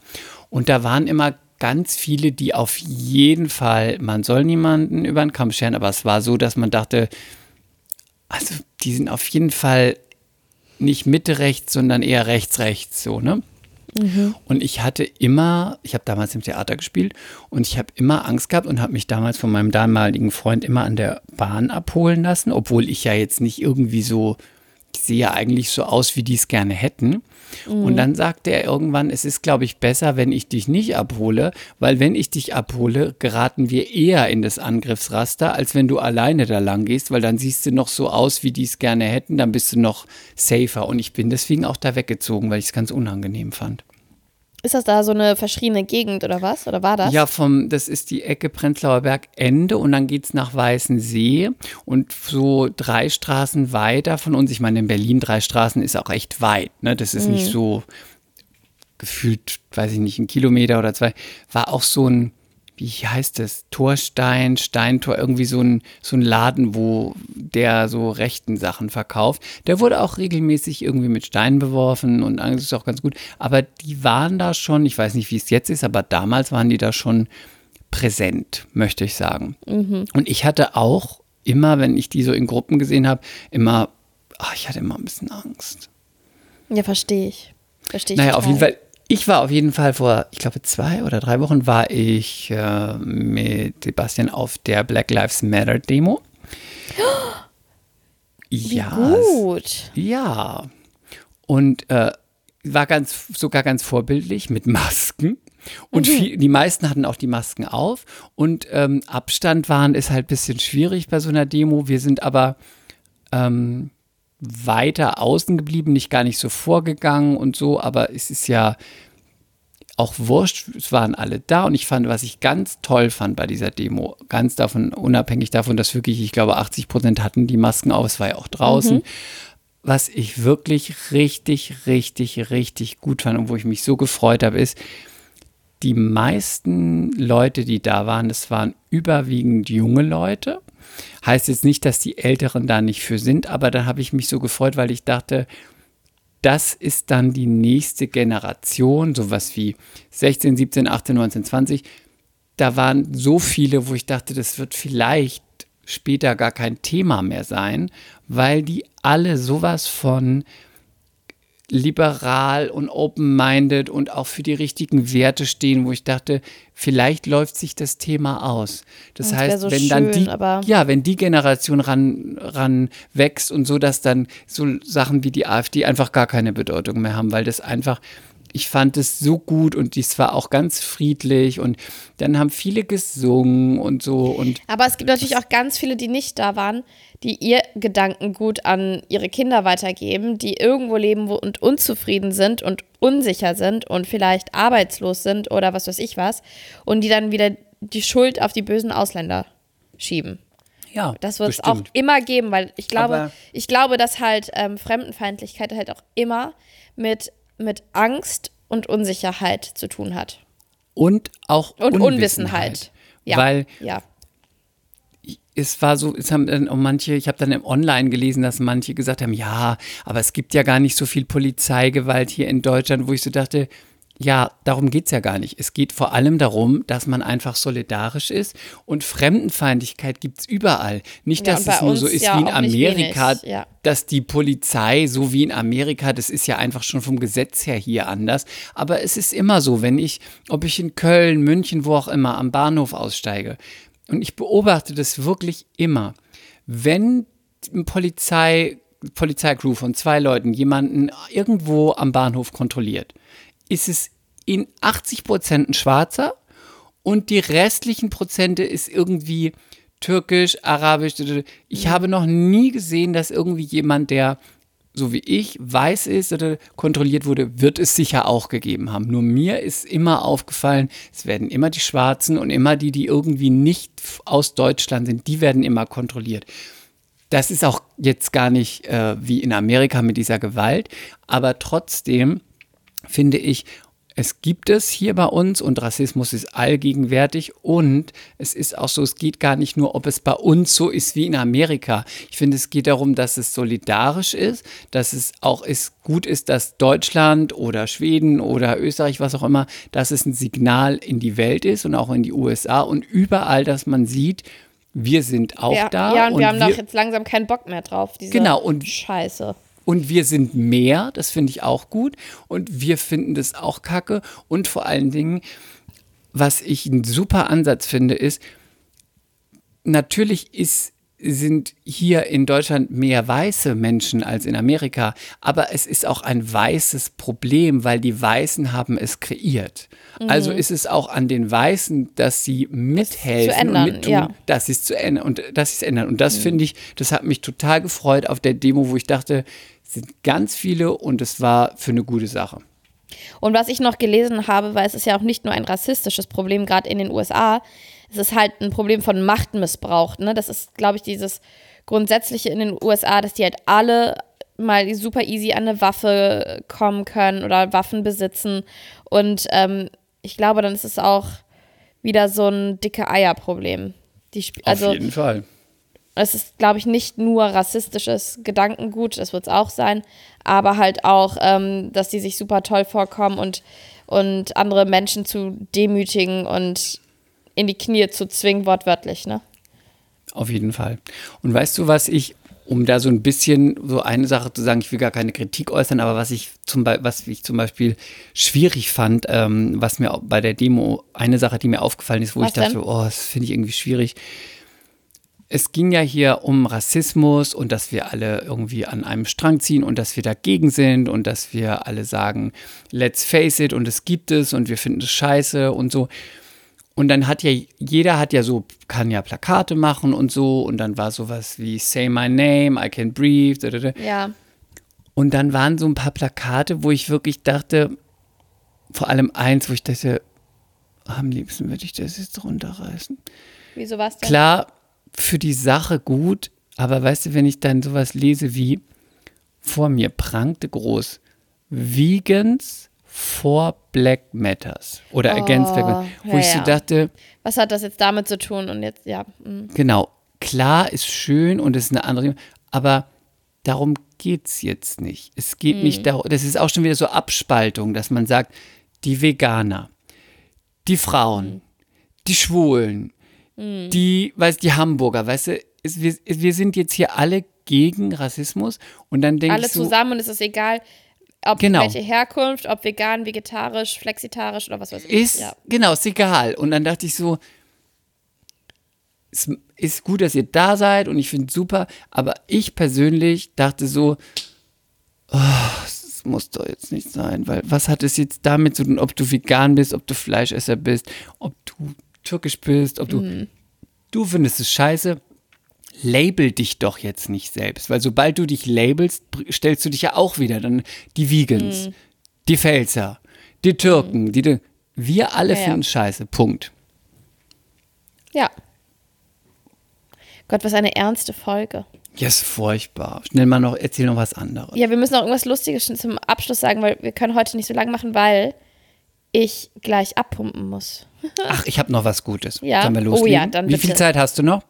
Und da waren immer ganz viele, die auf jeden Fall, man soll niemanden über den Kamm scheren, aber es war so, dass man dachte, also die sind auf jeden Fall nicht Mitte rechts, sondern eher rechts rechts so, ne? Und ich hatte immer, ich habe damals im Theater gespielt und ich habe immer Angst gehabt und habe mich damals von meinem damaligen Freund immer an der Bahn abholen lassen, obwohl ich ja jetzt nicht irgendwie so, ich sehe ja eigentlich so aus, wie die es gerne hätten. Und dann sagte er irgendwann, es ist, glaube ich, besser, wenn ich dich nicht abhole, weil wenn ich dich abhole, geraten wir eher in das Angriffsraster, als wenn du alleine da lang gehst, weil dann siehst du noch so aus, wie die es gerne hätten, dann bist du noch safer. Und ich bin deswegen auch da weggezogen, weil ich es ganz unangenehm fand. Ist das da so eine verschriene Gegend oder was? Oder war das? Ja, vom, das ist die Ecke Prenzlauer Berg Ende und dann geht's nach Weißensee und so drei Straßen weiter von uns. Ich meine, in Berlin drei Straßen ist auch echt weit. Ne? Das ist nicht so gefühlt, weiß ich nicht, ein Kilometer oder zwei. War auch so ein, wie heißt das, Torstein, Steintor, irgendwie so ein, so ein Laden, wo der so rechten Sachen verkauft. Der wurde auch regelmäßig irgendwie mit Steinen beworfen und das ist auch ganz gut. Aber die waren da schon, ich weiß nicht, wie es jetzt ist, aber damals waren die da schon präsent, möchte ich sagen. Und ich hatte auch immer, wenn ich die so in Gruppen gesehen habe, immer, ach, ich hatte immer ein bisschen Angst. Ja, verstehe ich. Verstehe ich. Naja, total. auf jeden Fall. Ich war auf jeden Fall vor, ich glaube, zwei oder drei Wochen war ich äh, mit Sebastian auf der Black Lives Matter Demo. Wie ja, gut. ja. Und äh, war ganz, sogar ganz vorbildlich mit Masken. Und viel, die meisten hatten auch die Masken auf. Und ähm, Abstand wahren ist halt ein bisschen schwierig bei so einer Demo. Wir sind aber ähm, weiter außen geblieben, nicht gar nicht so vorgegangen und so. Aber es ist ja auch wurscht, es waren alle da und ich fand, was ich ganz toll fand bei dieser Demo, ganz davon, unabhängig davon, dass wirklich, ich glaube, 80 Prozent hatten die Masken auf, es war ja auch draußen. Mhm. Was ich wirklich richtig, richtig, richtig gut fand und wo ich mich so gefreut habe, ist, die meisten Leute, die da waren, das waren überwiegend junge Leute. Heißt jetzt nicht, dass die Älteren da nicht für sind, aber da habe ich mich so gefreut, weil ich dachte, das ist dann die nächste Generation, sowas wie 16, 17, 18, 19, 20. Da waren so viele, wo ich dachte, das wird vielleicht später gar kein Thema mehr sein, weil die alle sowas von liberal und open-minded und auch für die richtigen Werte stehen, wo ich dachte, vielleicht läuft sich das Thema aus. Das, das heißt, so wenn schön, dann die, ja, wenn die Generation ran, ran wächst und so, dass dann so Sachen wie die AfD einfach gar keine Bedeutung mehr haben, weil das einfach ich fand es so gut und dies war auch ganz friedlich und dann haben viele gesungen und so und aber es gibt natürlich auch ganz viele, die nicht da waren, die ihr Gedankengut an ihre Kinder weitergeben, die irgendwo leben und unzufrieden sind und unsicher sind und vielleicht arbeitslos sind oder was weiß ich was und die dann wieder die Schuld auf die bösen Ausländer schieben. Ja, das wird es auch immer geben, weil ich glaube, Aber ich glaube, dass halt ähm, Fremdenfeindlichkeit halt auch immer mit, mit Angst und Unsicherheit zu tun hat. Und auch und Unwissenheit. Unwissenheit. Ja, weil ja es war so, es haben dann auch manche, ich habe dann im Online gelesen, dass manche gesagt haben, ja, aber es gibt ja gar nicht so viel Polizeigewalt hier in Deutschland, wo ich so dachte, ja, darum geht es ja gar nicht. Es geht vor allem darum, dass man einfach solidarisch ist und Fremdenfeindlichkeit gibt es überall. Nicht, dass ja, es nur so ist ja wie in Amerika, ja. dass die Polizei, so wie in Amerika, das ist ja einfach schon vom Gesetz her hier anders. Aber es ist immer so, wenn ich, ob ich in Köln, München, wo auch immer, am Bahnhof aussteige, und ich beobachte das wirklich immer, wenn ein Polizei, Polizeicrew von zwei Leuten jemanden irgendwo am Bahnhof kontrolliert, ist es in 80 Prozent ein Schwarzer und die restlichen Prozente ist irgendwie türkisch, arabisch. Ich habe noch nie gesehen, dass irgendwie jemand, der so wie ich weiß ist oder kontrolliert wurde, wird es sicher auch gegeben haben. Nur mir ist immer aufgefallen, es werden immer die Schwarzen und immer die, die irgendwie nicht aus Deutschland sind, die werden immer kontrolliert. Das ist auch jetzt gar nicht äh, wie in Amerika mit dieser Gewalt, aber trotzdem finde ich, es gibt es hier bei uns und Rassismus ist allgegenwärtig und es ist auch so, es geht gar nicht nur, ob es bei uns so ist wie in Amerika. Ich finde, es geht darum, dass es solidarisch ist, dass es auch ist, gut ist, dass Deutschland oder Schweden oder Österreich, was auch immer, dass es ein Signal in die Welt ist und auch in die USA und überall, dass man sieht, wir sind auch ja, da. Ja, und, und wir haben doch jetzt langsam keinen Bock mehr drauf. Diese genau, und Scheiße. Und wir sind mehr, das finde ich auch gut. Und wir finden das auch kacke. Und vor allen Dingen, was ich einen super Ansatz finde, ist, natürlich ist sind hier in Deutschland mehr weiße Menschen als in Amerika, aber es ist auch ein weißes Problem, weil die Weißen haben es kreiert. Mhm. Also ist es auch an den Weißen, dass sie mithelfen ändern, und mittun, ja. dass sie es zu ändern und dass sie es ändern. Und das mhm. finde ich, das hat mich total gefreut auf der Demo, wo ich dachte, es sind ganz viele und es war für eine gute Sache. Und was ich noch gelesen habe, weil es ist ja auch nicht nur ein rassistisches Problem, gerade in den USA, es ist halt ein Problem von Machtmissbrauch. Ne? Das ist, glaube ich, dieses Grundsätzliche in den USA, dass die halt alle mal super easy an eine Waffe kommen können oder Waffen besitzen. Und ähm, ich glaube, dann ist es auch wieder so ein dicke Eier-Problem. Also, Auf jeden Fall. Es ist, glaube ich, nicht nur rassistisches Gedankengut, das wird es auch sein, aber halt auch, ähm, dass die sich super toll vorkommen und, und andere Menschen zu demütigen und in die Knie zu zwingen, wortwörtlich, ne? Auf jeden Fall. Und weißt du, was ich, um da so ein bisschen so eine Sache zu sagen, ich will gar keine Kritik äußern, aber was ich zum, was ich zum Beispiel schwierig fand, ähm, was mir bei der Demo, eine Sache, die mir aufgefallen ist, wo was ich dachte, denn? oh, das finde ich irgendwie schwierig. Es ging ja hier um Rassismus und dass wir alle irgendwie an einem Strang ziehen und dass wir dagegen sind und dass wir alle sagen, let's face it und es gibt es und wir finden es scheiße und so. Und dann hat ja, jeder hat ja so, kann ja Plakate machen und so. Und dann war sowas wie Say My Name, I Can Breathe. Da, da, da. Ja. Und dann waren so ein paar Plakate, wo ich wirklich dachte, vor allem eins, wo ich dachte, am liebsten würde ich das jetzt runterreißen. Wieso war's denn? Klar, für die Sache gut, aber weißt du, wenn ich dann sowas lese wie vor mir prangte groß Vegans for Black Matters oder Against Black Matters, wo ja, ich so dachte, Was hat das jetzt damit zu tun? Und jetzt, ja. mm. genau, klar ist schön und ist eine andere, aber darum geht es jetzt nicht. Es geht nicht darum, das ist auch schon wieder so Abspaltung, dass man sagt, die Veganer, die Frauen, die Schwulen, die, weißt die Hamburger, weißt du, es, wir, wir sind jetzt hier alle gegen Rassismus und dann denke Alle ich so, zusammen und es ist egal, ob Genau. welche Herkunft, ob vegan, vegetarisch, flexitarisch oder was weiß ich. ist, ja. genau, ist egal. Und dann dachte ich so, es ist gut, dass ihr da seid und ich finde es super, aber ich persönlich dachte so, oh, es muss doch jetzt nicht sein, weil was hat es jetzt damit zu tun, ob du vegan bist, ob du Fleischesser bist, ob du türkisch bist, ob du, Mhm. du findest es scheiße, label dich doch jetzt nicht selbst, weil sobald du dich labelst, stellst du dich ja auch wieder dann die Vegans, Mhm. die Pfälzer, die Türken, die, die wir alle Ja, ja. finden scheiße, Punkt. ja. Gott, was eine ernste Folge. Ja, ist furchtbar. Schnell mal noch, erzähl noch was anderes. Ja, wir müssen noch irgendwas Lustiges zum Abschluss sagen, weil wir können heute nicht so lang machen, weil ich gleich abpumpen muss. Ach, ich habe noch was Gutes. Ja. Sollen wir Oh loslegen? ja, dann Wie viel bitte. Zeit hast du noch?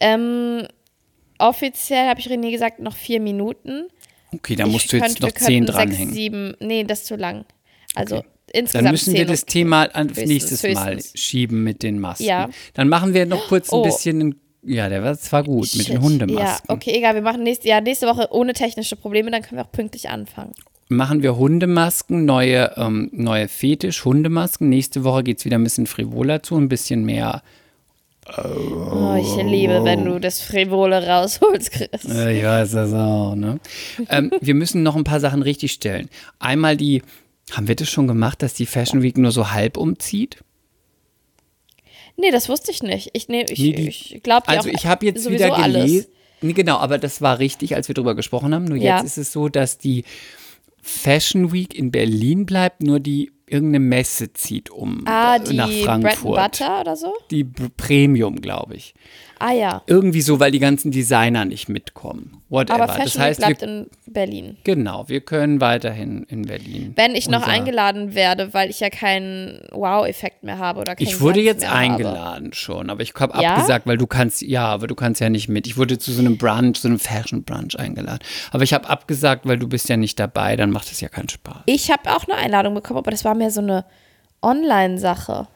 Ähm, offiziell habe ich René gesagt, noch vier Minuten. Okay, da Ich musst du jetzt könnte- noch zehn könnten sechs, dranhängen. sieben, nee, das ist zu lang. Also Dann insgesamt müssen wir das Thema höchstens, nächstes Mal höchstens. schieben mit den Masken. Ja. Dann machen wir noch kurz ein Oh. bisschen, ja, der war zwar gut, mit den Shit. Hundemasken. Ja, okay, egal, wir machen nächste, ja, nächste Woche ohne technische Probleme, dann können wir auch pünktlich anfangen. Machen wir Hundemasken, neue, ähm, neue Fetisch-Hundemasken. Nächste Woche geht es wieder ein bisschen frivoler zu, ein bisschen mehr, Oh, ich liebe, wenn du das Frivole rausholst, Chris. ja, ist das auch, ne? ähm, wir müssen noch ein paar Sachen richtigstellen. Einmal die, haben wir das schon gemacht, dass die Fashion Week nur so halb umzieht? Nee, das wusste ich nicht. Ich, nee, ich, Nee, ich glaube Also ich habe jetzt wieder gelesen. Nee, genau, aber das war richtig, als wir drüber gesprochen haben. Nur Ja. jetzt ist es so, dass die Fashion Week in Berlin bleibt, nur die irgendeine Messe zieht um Ah, die nach Bread and Frankfurt. Butter oder so? Die Premium, glaube ich. Ah ja. Irgendwie so, weil die ganzen Designer nicht mitkommen. Whatever. Aber Fashion das heißt, bleibt wir, in Berlin. genau, wir können weiterhin in Berlin. Wenn ich noch eingeladen werde, weil ich ja keinen Wow-Effekt mehr habe oder Ich wurde Glanz jetzt mehr habe. eingeladen schon, aber ich habe Ja? abgesagt, weil du kannst, ja, aber du kannst ja nicht mit. Ich wurde zu so einem Brunch, so einem Fashion Brunch eingeladen. Aber ich habe abgesagt, weil du bist ja nicht dabei, dann macht es ja keinen Spaß. Ich habe auch eine Einladung bekommen, aber das war mehr so eine Online-Sache.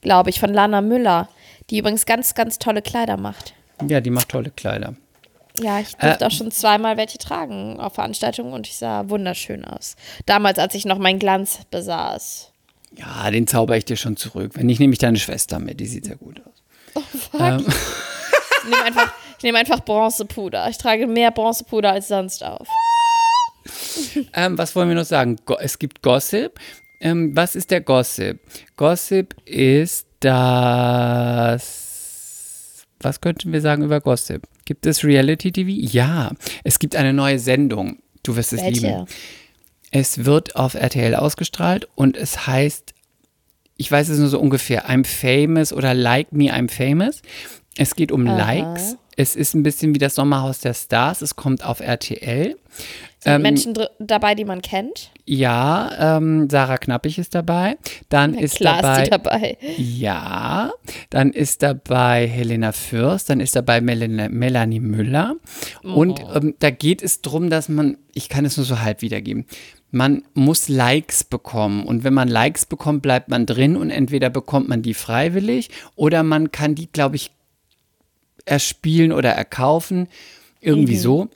Glaube ich, von Lana Müller, die übrigens ganz, ganz tolle Kleider macht. Ja, die macht tolle Kleider. Ja, ich durfte Äh, auch schon zweimal welche tragen auf Veranstaltungen und ich sah wunderschön aus. Damals, als ich noch meinen Glanz besaß. Ja, den zauber ich dir schon zurück. Wenn nicht, nehme ich deine Schwester mit, die sieht sehr gut aus. Ähm, Ich nehme einfach, ich nehme einfach Bronzepuder. Ich trage mehr Bronzepuder als sonst auf. Ähm, was wollen wir noch sagen? Go es gibt Gossip. Ähm, was ist der Gossip? Gossip ist das. Was könnten wir sagen über Gossip? Gibt es Reality TV? Ja, es gibt eine neue Sendung. Du wirst es lieben. Welche? Es wird auf RTL ausgestrahlt und es heißt, ich weiß es nur so ungefähr, I'm famous oder Like Me, I'm famous. Es geht um Aha. Likes. Es ist ein bisschen wie das Sommerhaus der Stars. Es kommt auf RTL. Sind Ähm, Menschen dabei, die man kennt? Ja, ähm, Sarah Knappig ist dabei. Dann ist Klar dabei, ist dabei. ja, dann ist dabei Helena Fürst, dann ist dabei Melanie, Melanie Müller. Und Oh. ähm, da geht es darum, dass man, ich kann es nur so halb wiedergeben, man muss Likes bekommen. Und wenn man Likes bekommt, bleibt man drin und entweder bekommt man die freiwillig oder man kann die, glaube ich, erspielen oder erkaufen. Irgendwie so.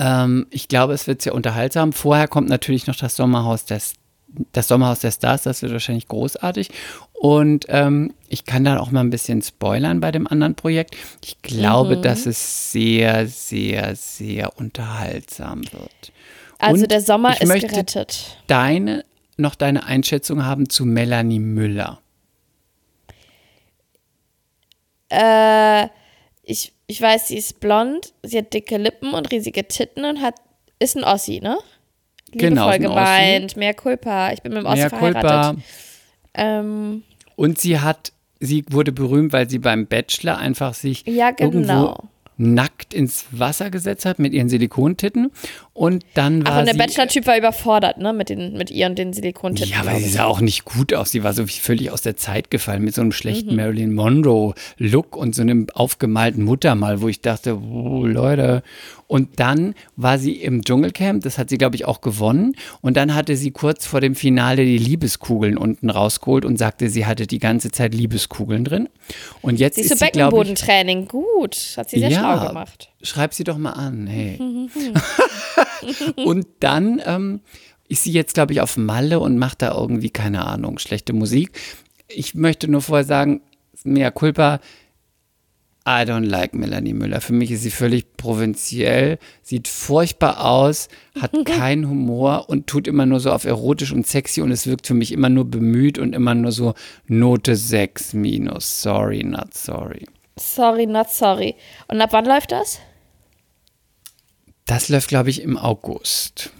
Ähm, ich glaube, es wird sehr unterhaltsam. Vorher kommt natürlich noch das Sommerhaus des, das Sommerhaus der Stars, das wird wahrscheinlich großartig. Und ähm, ich kann dann auch mal ein bisschen spoilern bei dem anderen Projekt. Ich glaube, dass es sehr, sehr, sehr unterhaltsam wird. Also Und der Sommer ich ist möchte gerettet. Deine, noch deine Einschätzung haben zu Melanie Müller. Äh, ich, ich weiß, sie ist blond, sie hat dicke Lippen und riesige Titten und hat ist ein Ossi, ne? Genau, Liebevoll ein gemeint. Mehr Culpa. Ich bin mit dem Ossi Mea verheiratet. Ähm, Und sie hat, sie wurde berühmt, weil sie beim Bachelor einfach sich Ja, genau. irgendwo nackt ins Wasser gesetzt hat mit ihren Silikontitten. Und dann war ach, und der sie, Bachelor-Typ war überfordert, ne? Mit, den, mit ihr und den Silikontitten. Ja, aber sie sah auch nicht gut aus. Sie war so völlig aus der Zeit gefallen mit so einem Mhm. schlechten Marilyn Monroe-Look und so einem aufgemalten Muttermal, wo ich dachte, oh, Leute. Und dann war sie im Dschungelcamp, das hat sie, glaube ich, auch gewonnen. Und dann hatte sie kurz vor dem Finale die Liebeskugeln unten rausgeholt und sagte, sie hatte die ganze Zeit Liebeskugeln drin. Und jetzt Siehst du, ist sie, glaube ich, Beckenbodentraining. Gut. Hat sie sehr Ja. schlau gemacht. Schreib sie doch mal an, hey. und dann ähm, ist sie jetzt, glaube ich, auf Malle und macht da irgendwie, keine Ahnung, schlechte Musik. Ich möchte nur vorher sagen, mea culpa, I don't like Melanie Müller. Für mich ist sie völlig provinziell, sieht furchtbar aus, hat keinen Humor und tut immer nur so auf erotisch und sexy und es wirkt für mich immer nur bemüht und immer nur so Note 6 minus. Sorry, not sorry. Sorry, not sorry. Und ab wann läuft das? Das läuft, glaube ich, im August.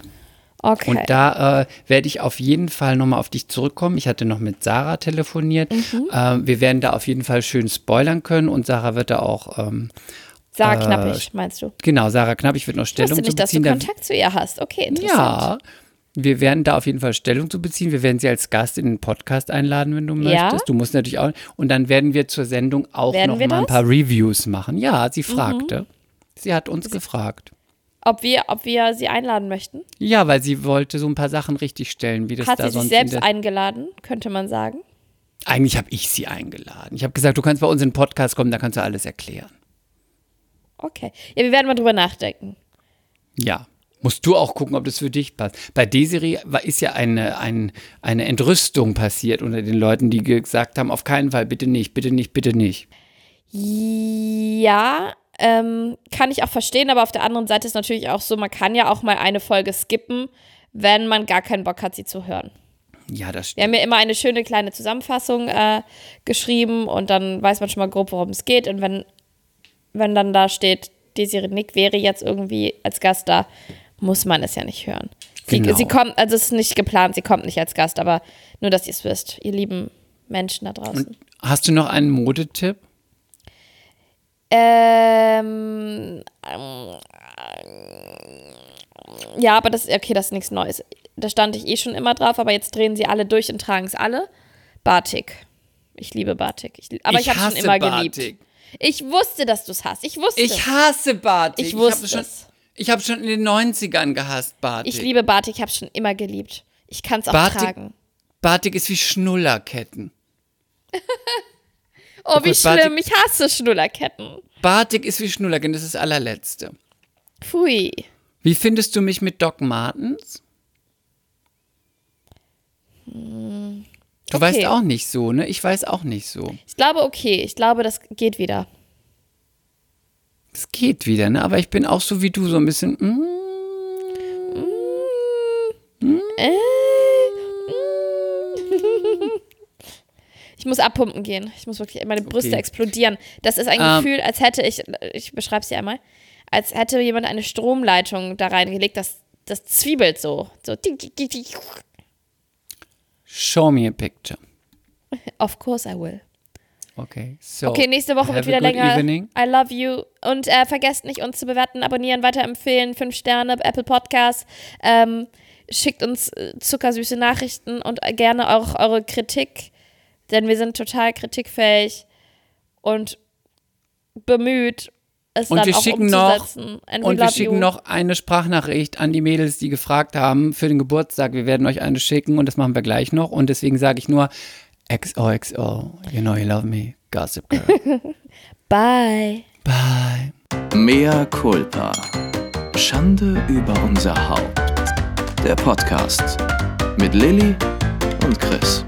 Okay. Und da äh, werde ich auf jeden Fall nochmal auf dich zurückkommen. Ich hatte noch mit Sarah telefoniert. Mhm. Äh, wir werden da auf jeden Fall schön spoilern können und Sarah wird da auch, ähm, Sarah äh, Knappig, meinst du? genau, Sarah Knapp, ich würde noch Ich wusste Stellung zu nicht, dass du beziehen. Kontakt zu ihr hast. Okay, interessant. ja, wir werden da auf jeden Fall Stellung zu beziehen. Wir werden sie als Gast in den Podcast einladen, wenn du Ja? möchtest. Du musst natürlich auch. Und dann werden wir zur Sendung auch Werden noch mal ein das? Mhm. paar Reviews machen. Ja, sie fragte. Sie hat uns gefragt. Ob wir, ob wir sie einladen möchten? Ja, weil sie wollte so ein paar Sachen richtig stellen, wie das Hat da sie sich sonst in selbst eingeladen, könnte man sagen. Eigentlich habe ich sie eingeladen. Ich habe gesagt, du kannst bei uns in den Podcast kommen, da kannst du alles erklären. Okay. Ja, wir werden mal drüber nachdenken. Ja. Musst du auch gucken, ob das für dich passt. Bei Desiree war, ist ja eine, ein, eine Entrüstung passiert unter den Leuten, die gesagt haben, auf keinen Fall, bitte nicht, bitte nicht, bitte nicht. Ja, ähm, kann ich auch verstehen, aber auf der anderen Seite ist natürlich auch so, man kann ja auch mal eine Folge skippen, wenn man gar keinen Bock hat, sie zu hören. Ja, das Wir stimmt. haben ja immer eine schöne kleine Zusammenfassung äh, geschrieben und dann weiß man schon mal grob, worum es geht. Und wenn, wenn dann da steht, Desiree Nick wäre jetzt irgendwie als Gast da, muss man es ja nicht hören. Sie, Genau. sie kommt, also es ist nicht geplant, sie kommt nicht als Gast, aber nur, dass ihr es wisst, ihr lieben Menschen da draußen. Hast du noch einen Modetipp? Ähm, ähm, ja, aber das, okay, das ist nichts Neues. Da stand ich eh schon immer drauf, aber jetzt drehen sie alle durch und tragen es alle. Batik. Ich liebe Batik. Ich, aber ich, habe schon immer Batik. geliebt. Ich wusste, dass du es hast. Ich wusste. Ich hasse Batik. Ich wusste schon, es. ich habe schon in den 90ern gehasst Batik. Ich liebe Batik, ich habe es schon immer geliebt. Ich kann es auch Batik- tragen. Batik ist wie Schnullerketten. Oh, wie schlimm. Ich hasse Schnullerketten. Batik ist wie Schnullerketten, das ist das allerletzte. Pfui. Wie findest du mich mit Doc Martens? Du okay. weißt auch nicht so, ne? Ich weiß auch nicht so. Ich glaube, okay. Ich glaube, das geht wieder. Es geht wieder, ne? Aber ich bin auch so wie du, so ein bisschen. Mm, Äh, mm. Ich muss abpumpen gehen. Ich muss wirklich, meine Brüste Okay. explodieren. Das ist ein Ähm. Gefühl, als hätte ich, ich beschreibe es dir einmal, als hätte jemand eine Stromleitung da reingelegt, das, das zwiebelt so. So. show me a picture. Of course I will. Okay. So. Okay, nächste Woche wird wieder länger. Evening. I love you. Und äh, vergesst nicht, uns zu bewerten, abonnieren, weiterempfehlen. Fünf Sterne, Apple Podcasts. Ähm, schickt uns äh, zuckersüße Nachrichten und äh, gerne auch eure Kritik, denn wir sind total kritikfähig und bemüht, es Und dann wir auch schicken noch umzusetzen. We und wir schicken you. noch eine Sprachnachricht an die Mädels, die gefragt haben für den Geburtstag. Wir werden euch eine schicken und das machen wir gleich noch. Und deswegen sage ich nur XOXO. You know you love me. Gossip Girl. Bye. Bye. Mea culpa. Schande über unser Haupt. Der Podcast mit Lilly und Chris.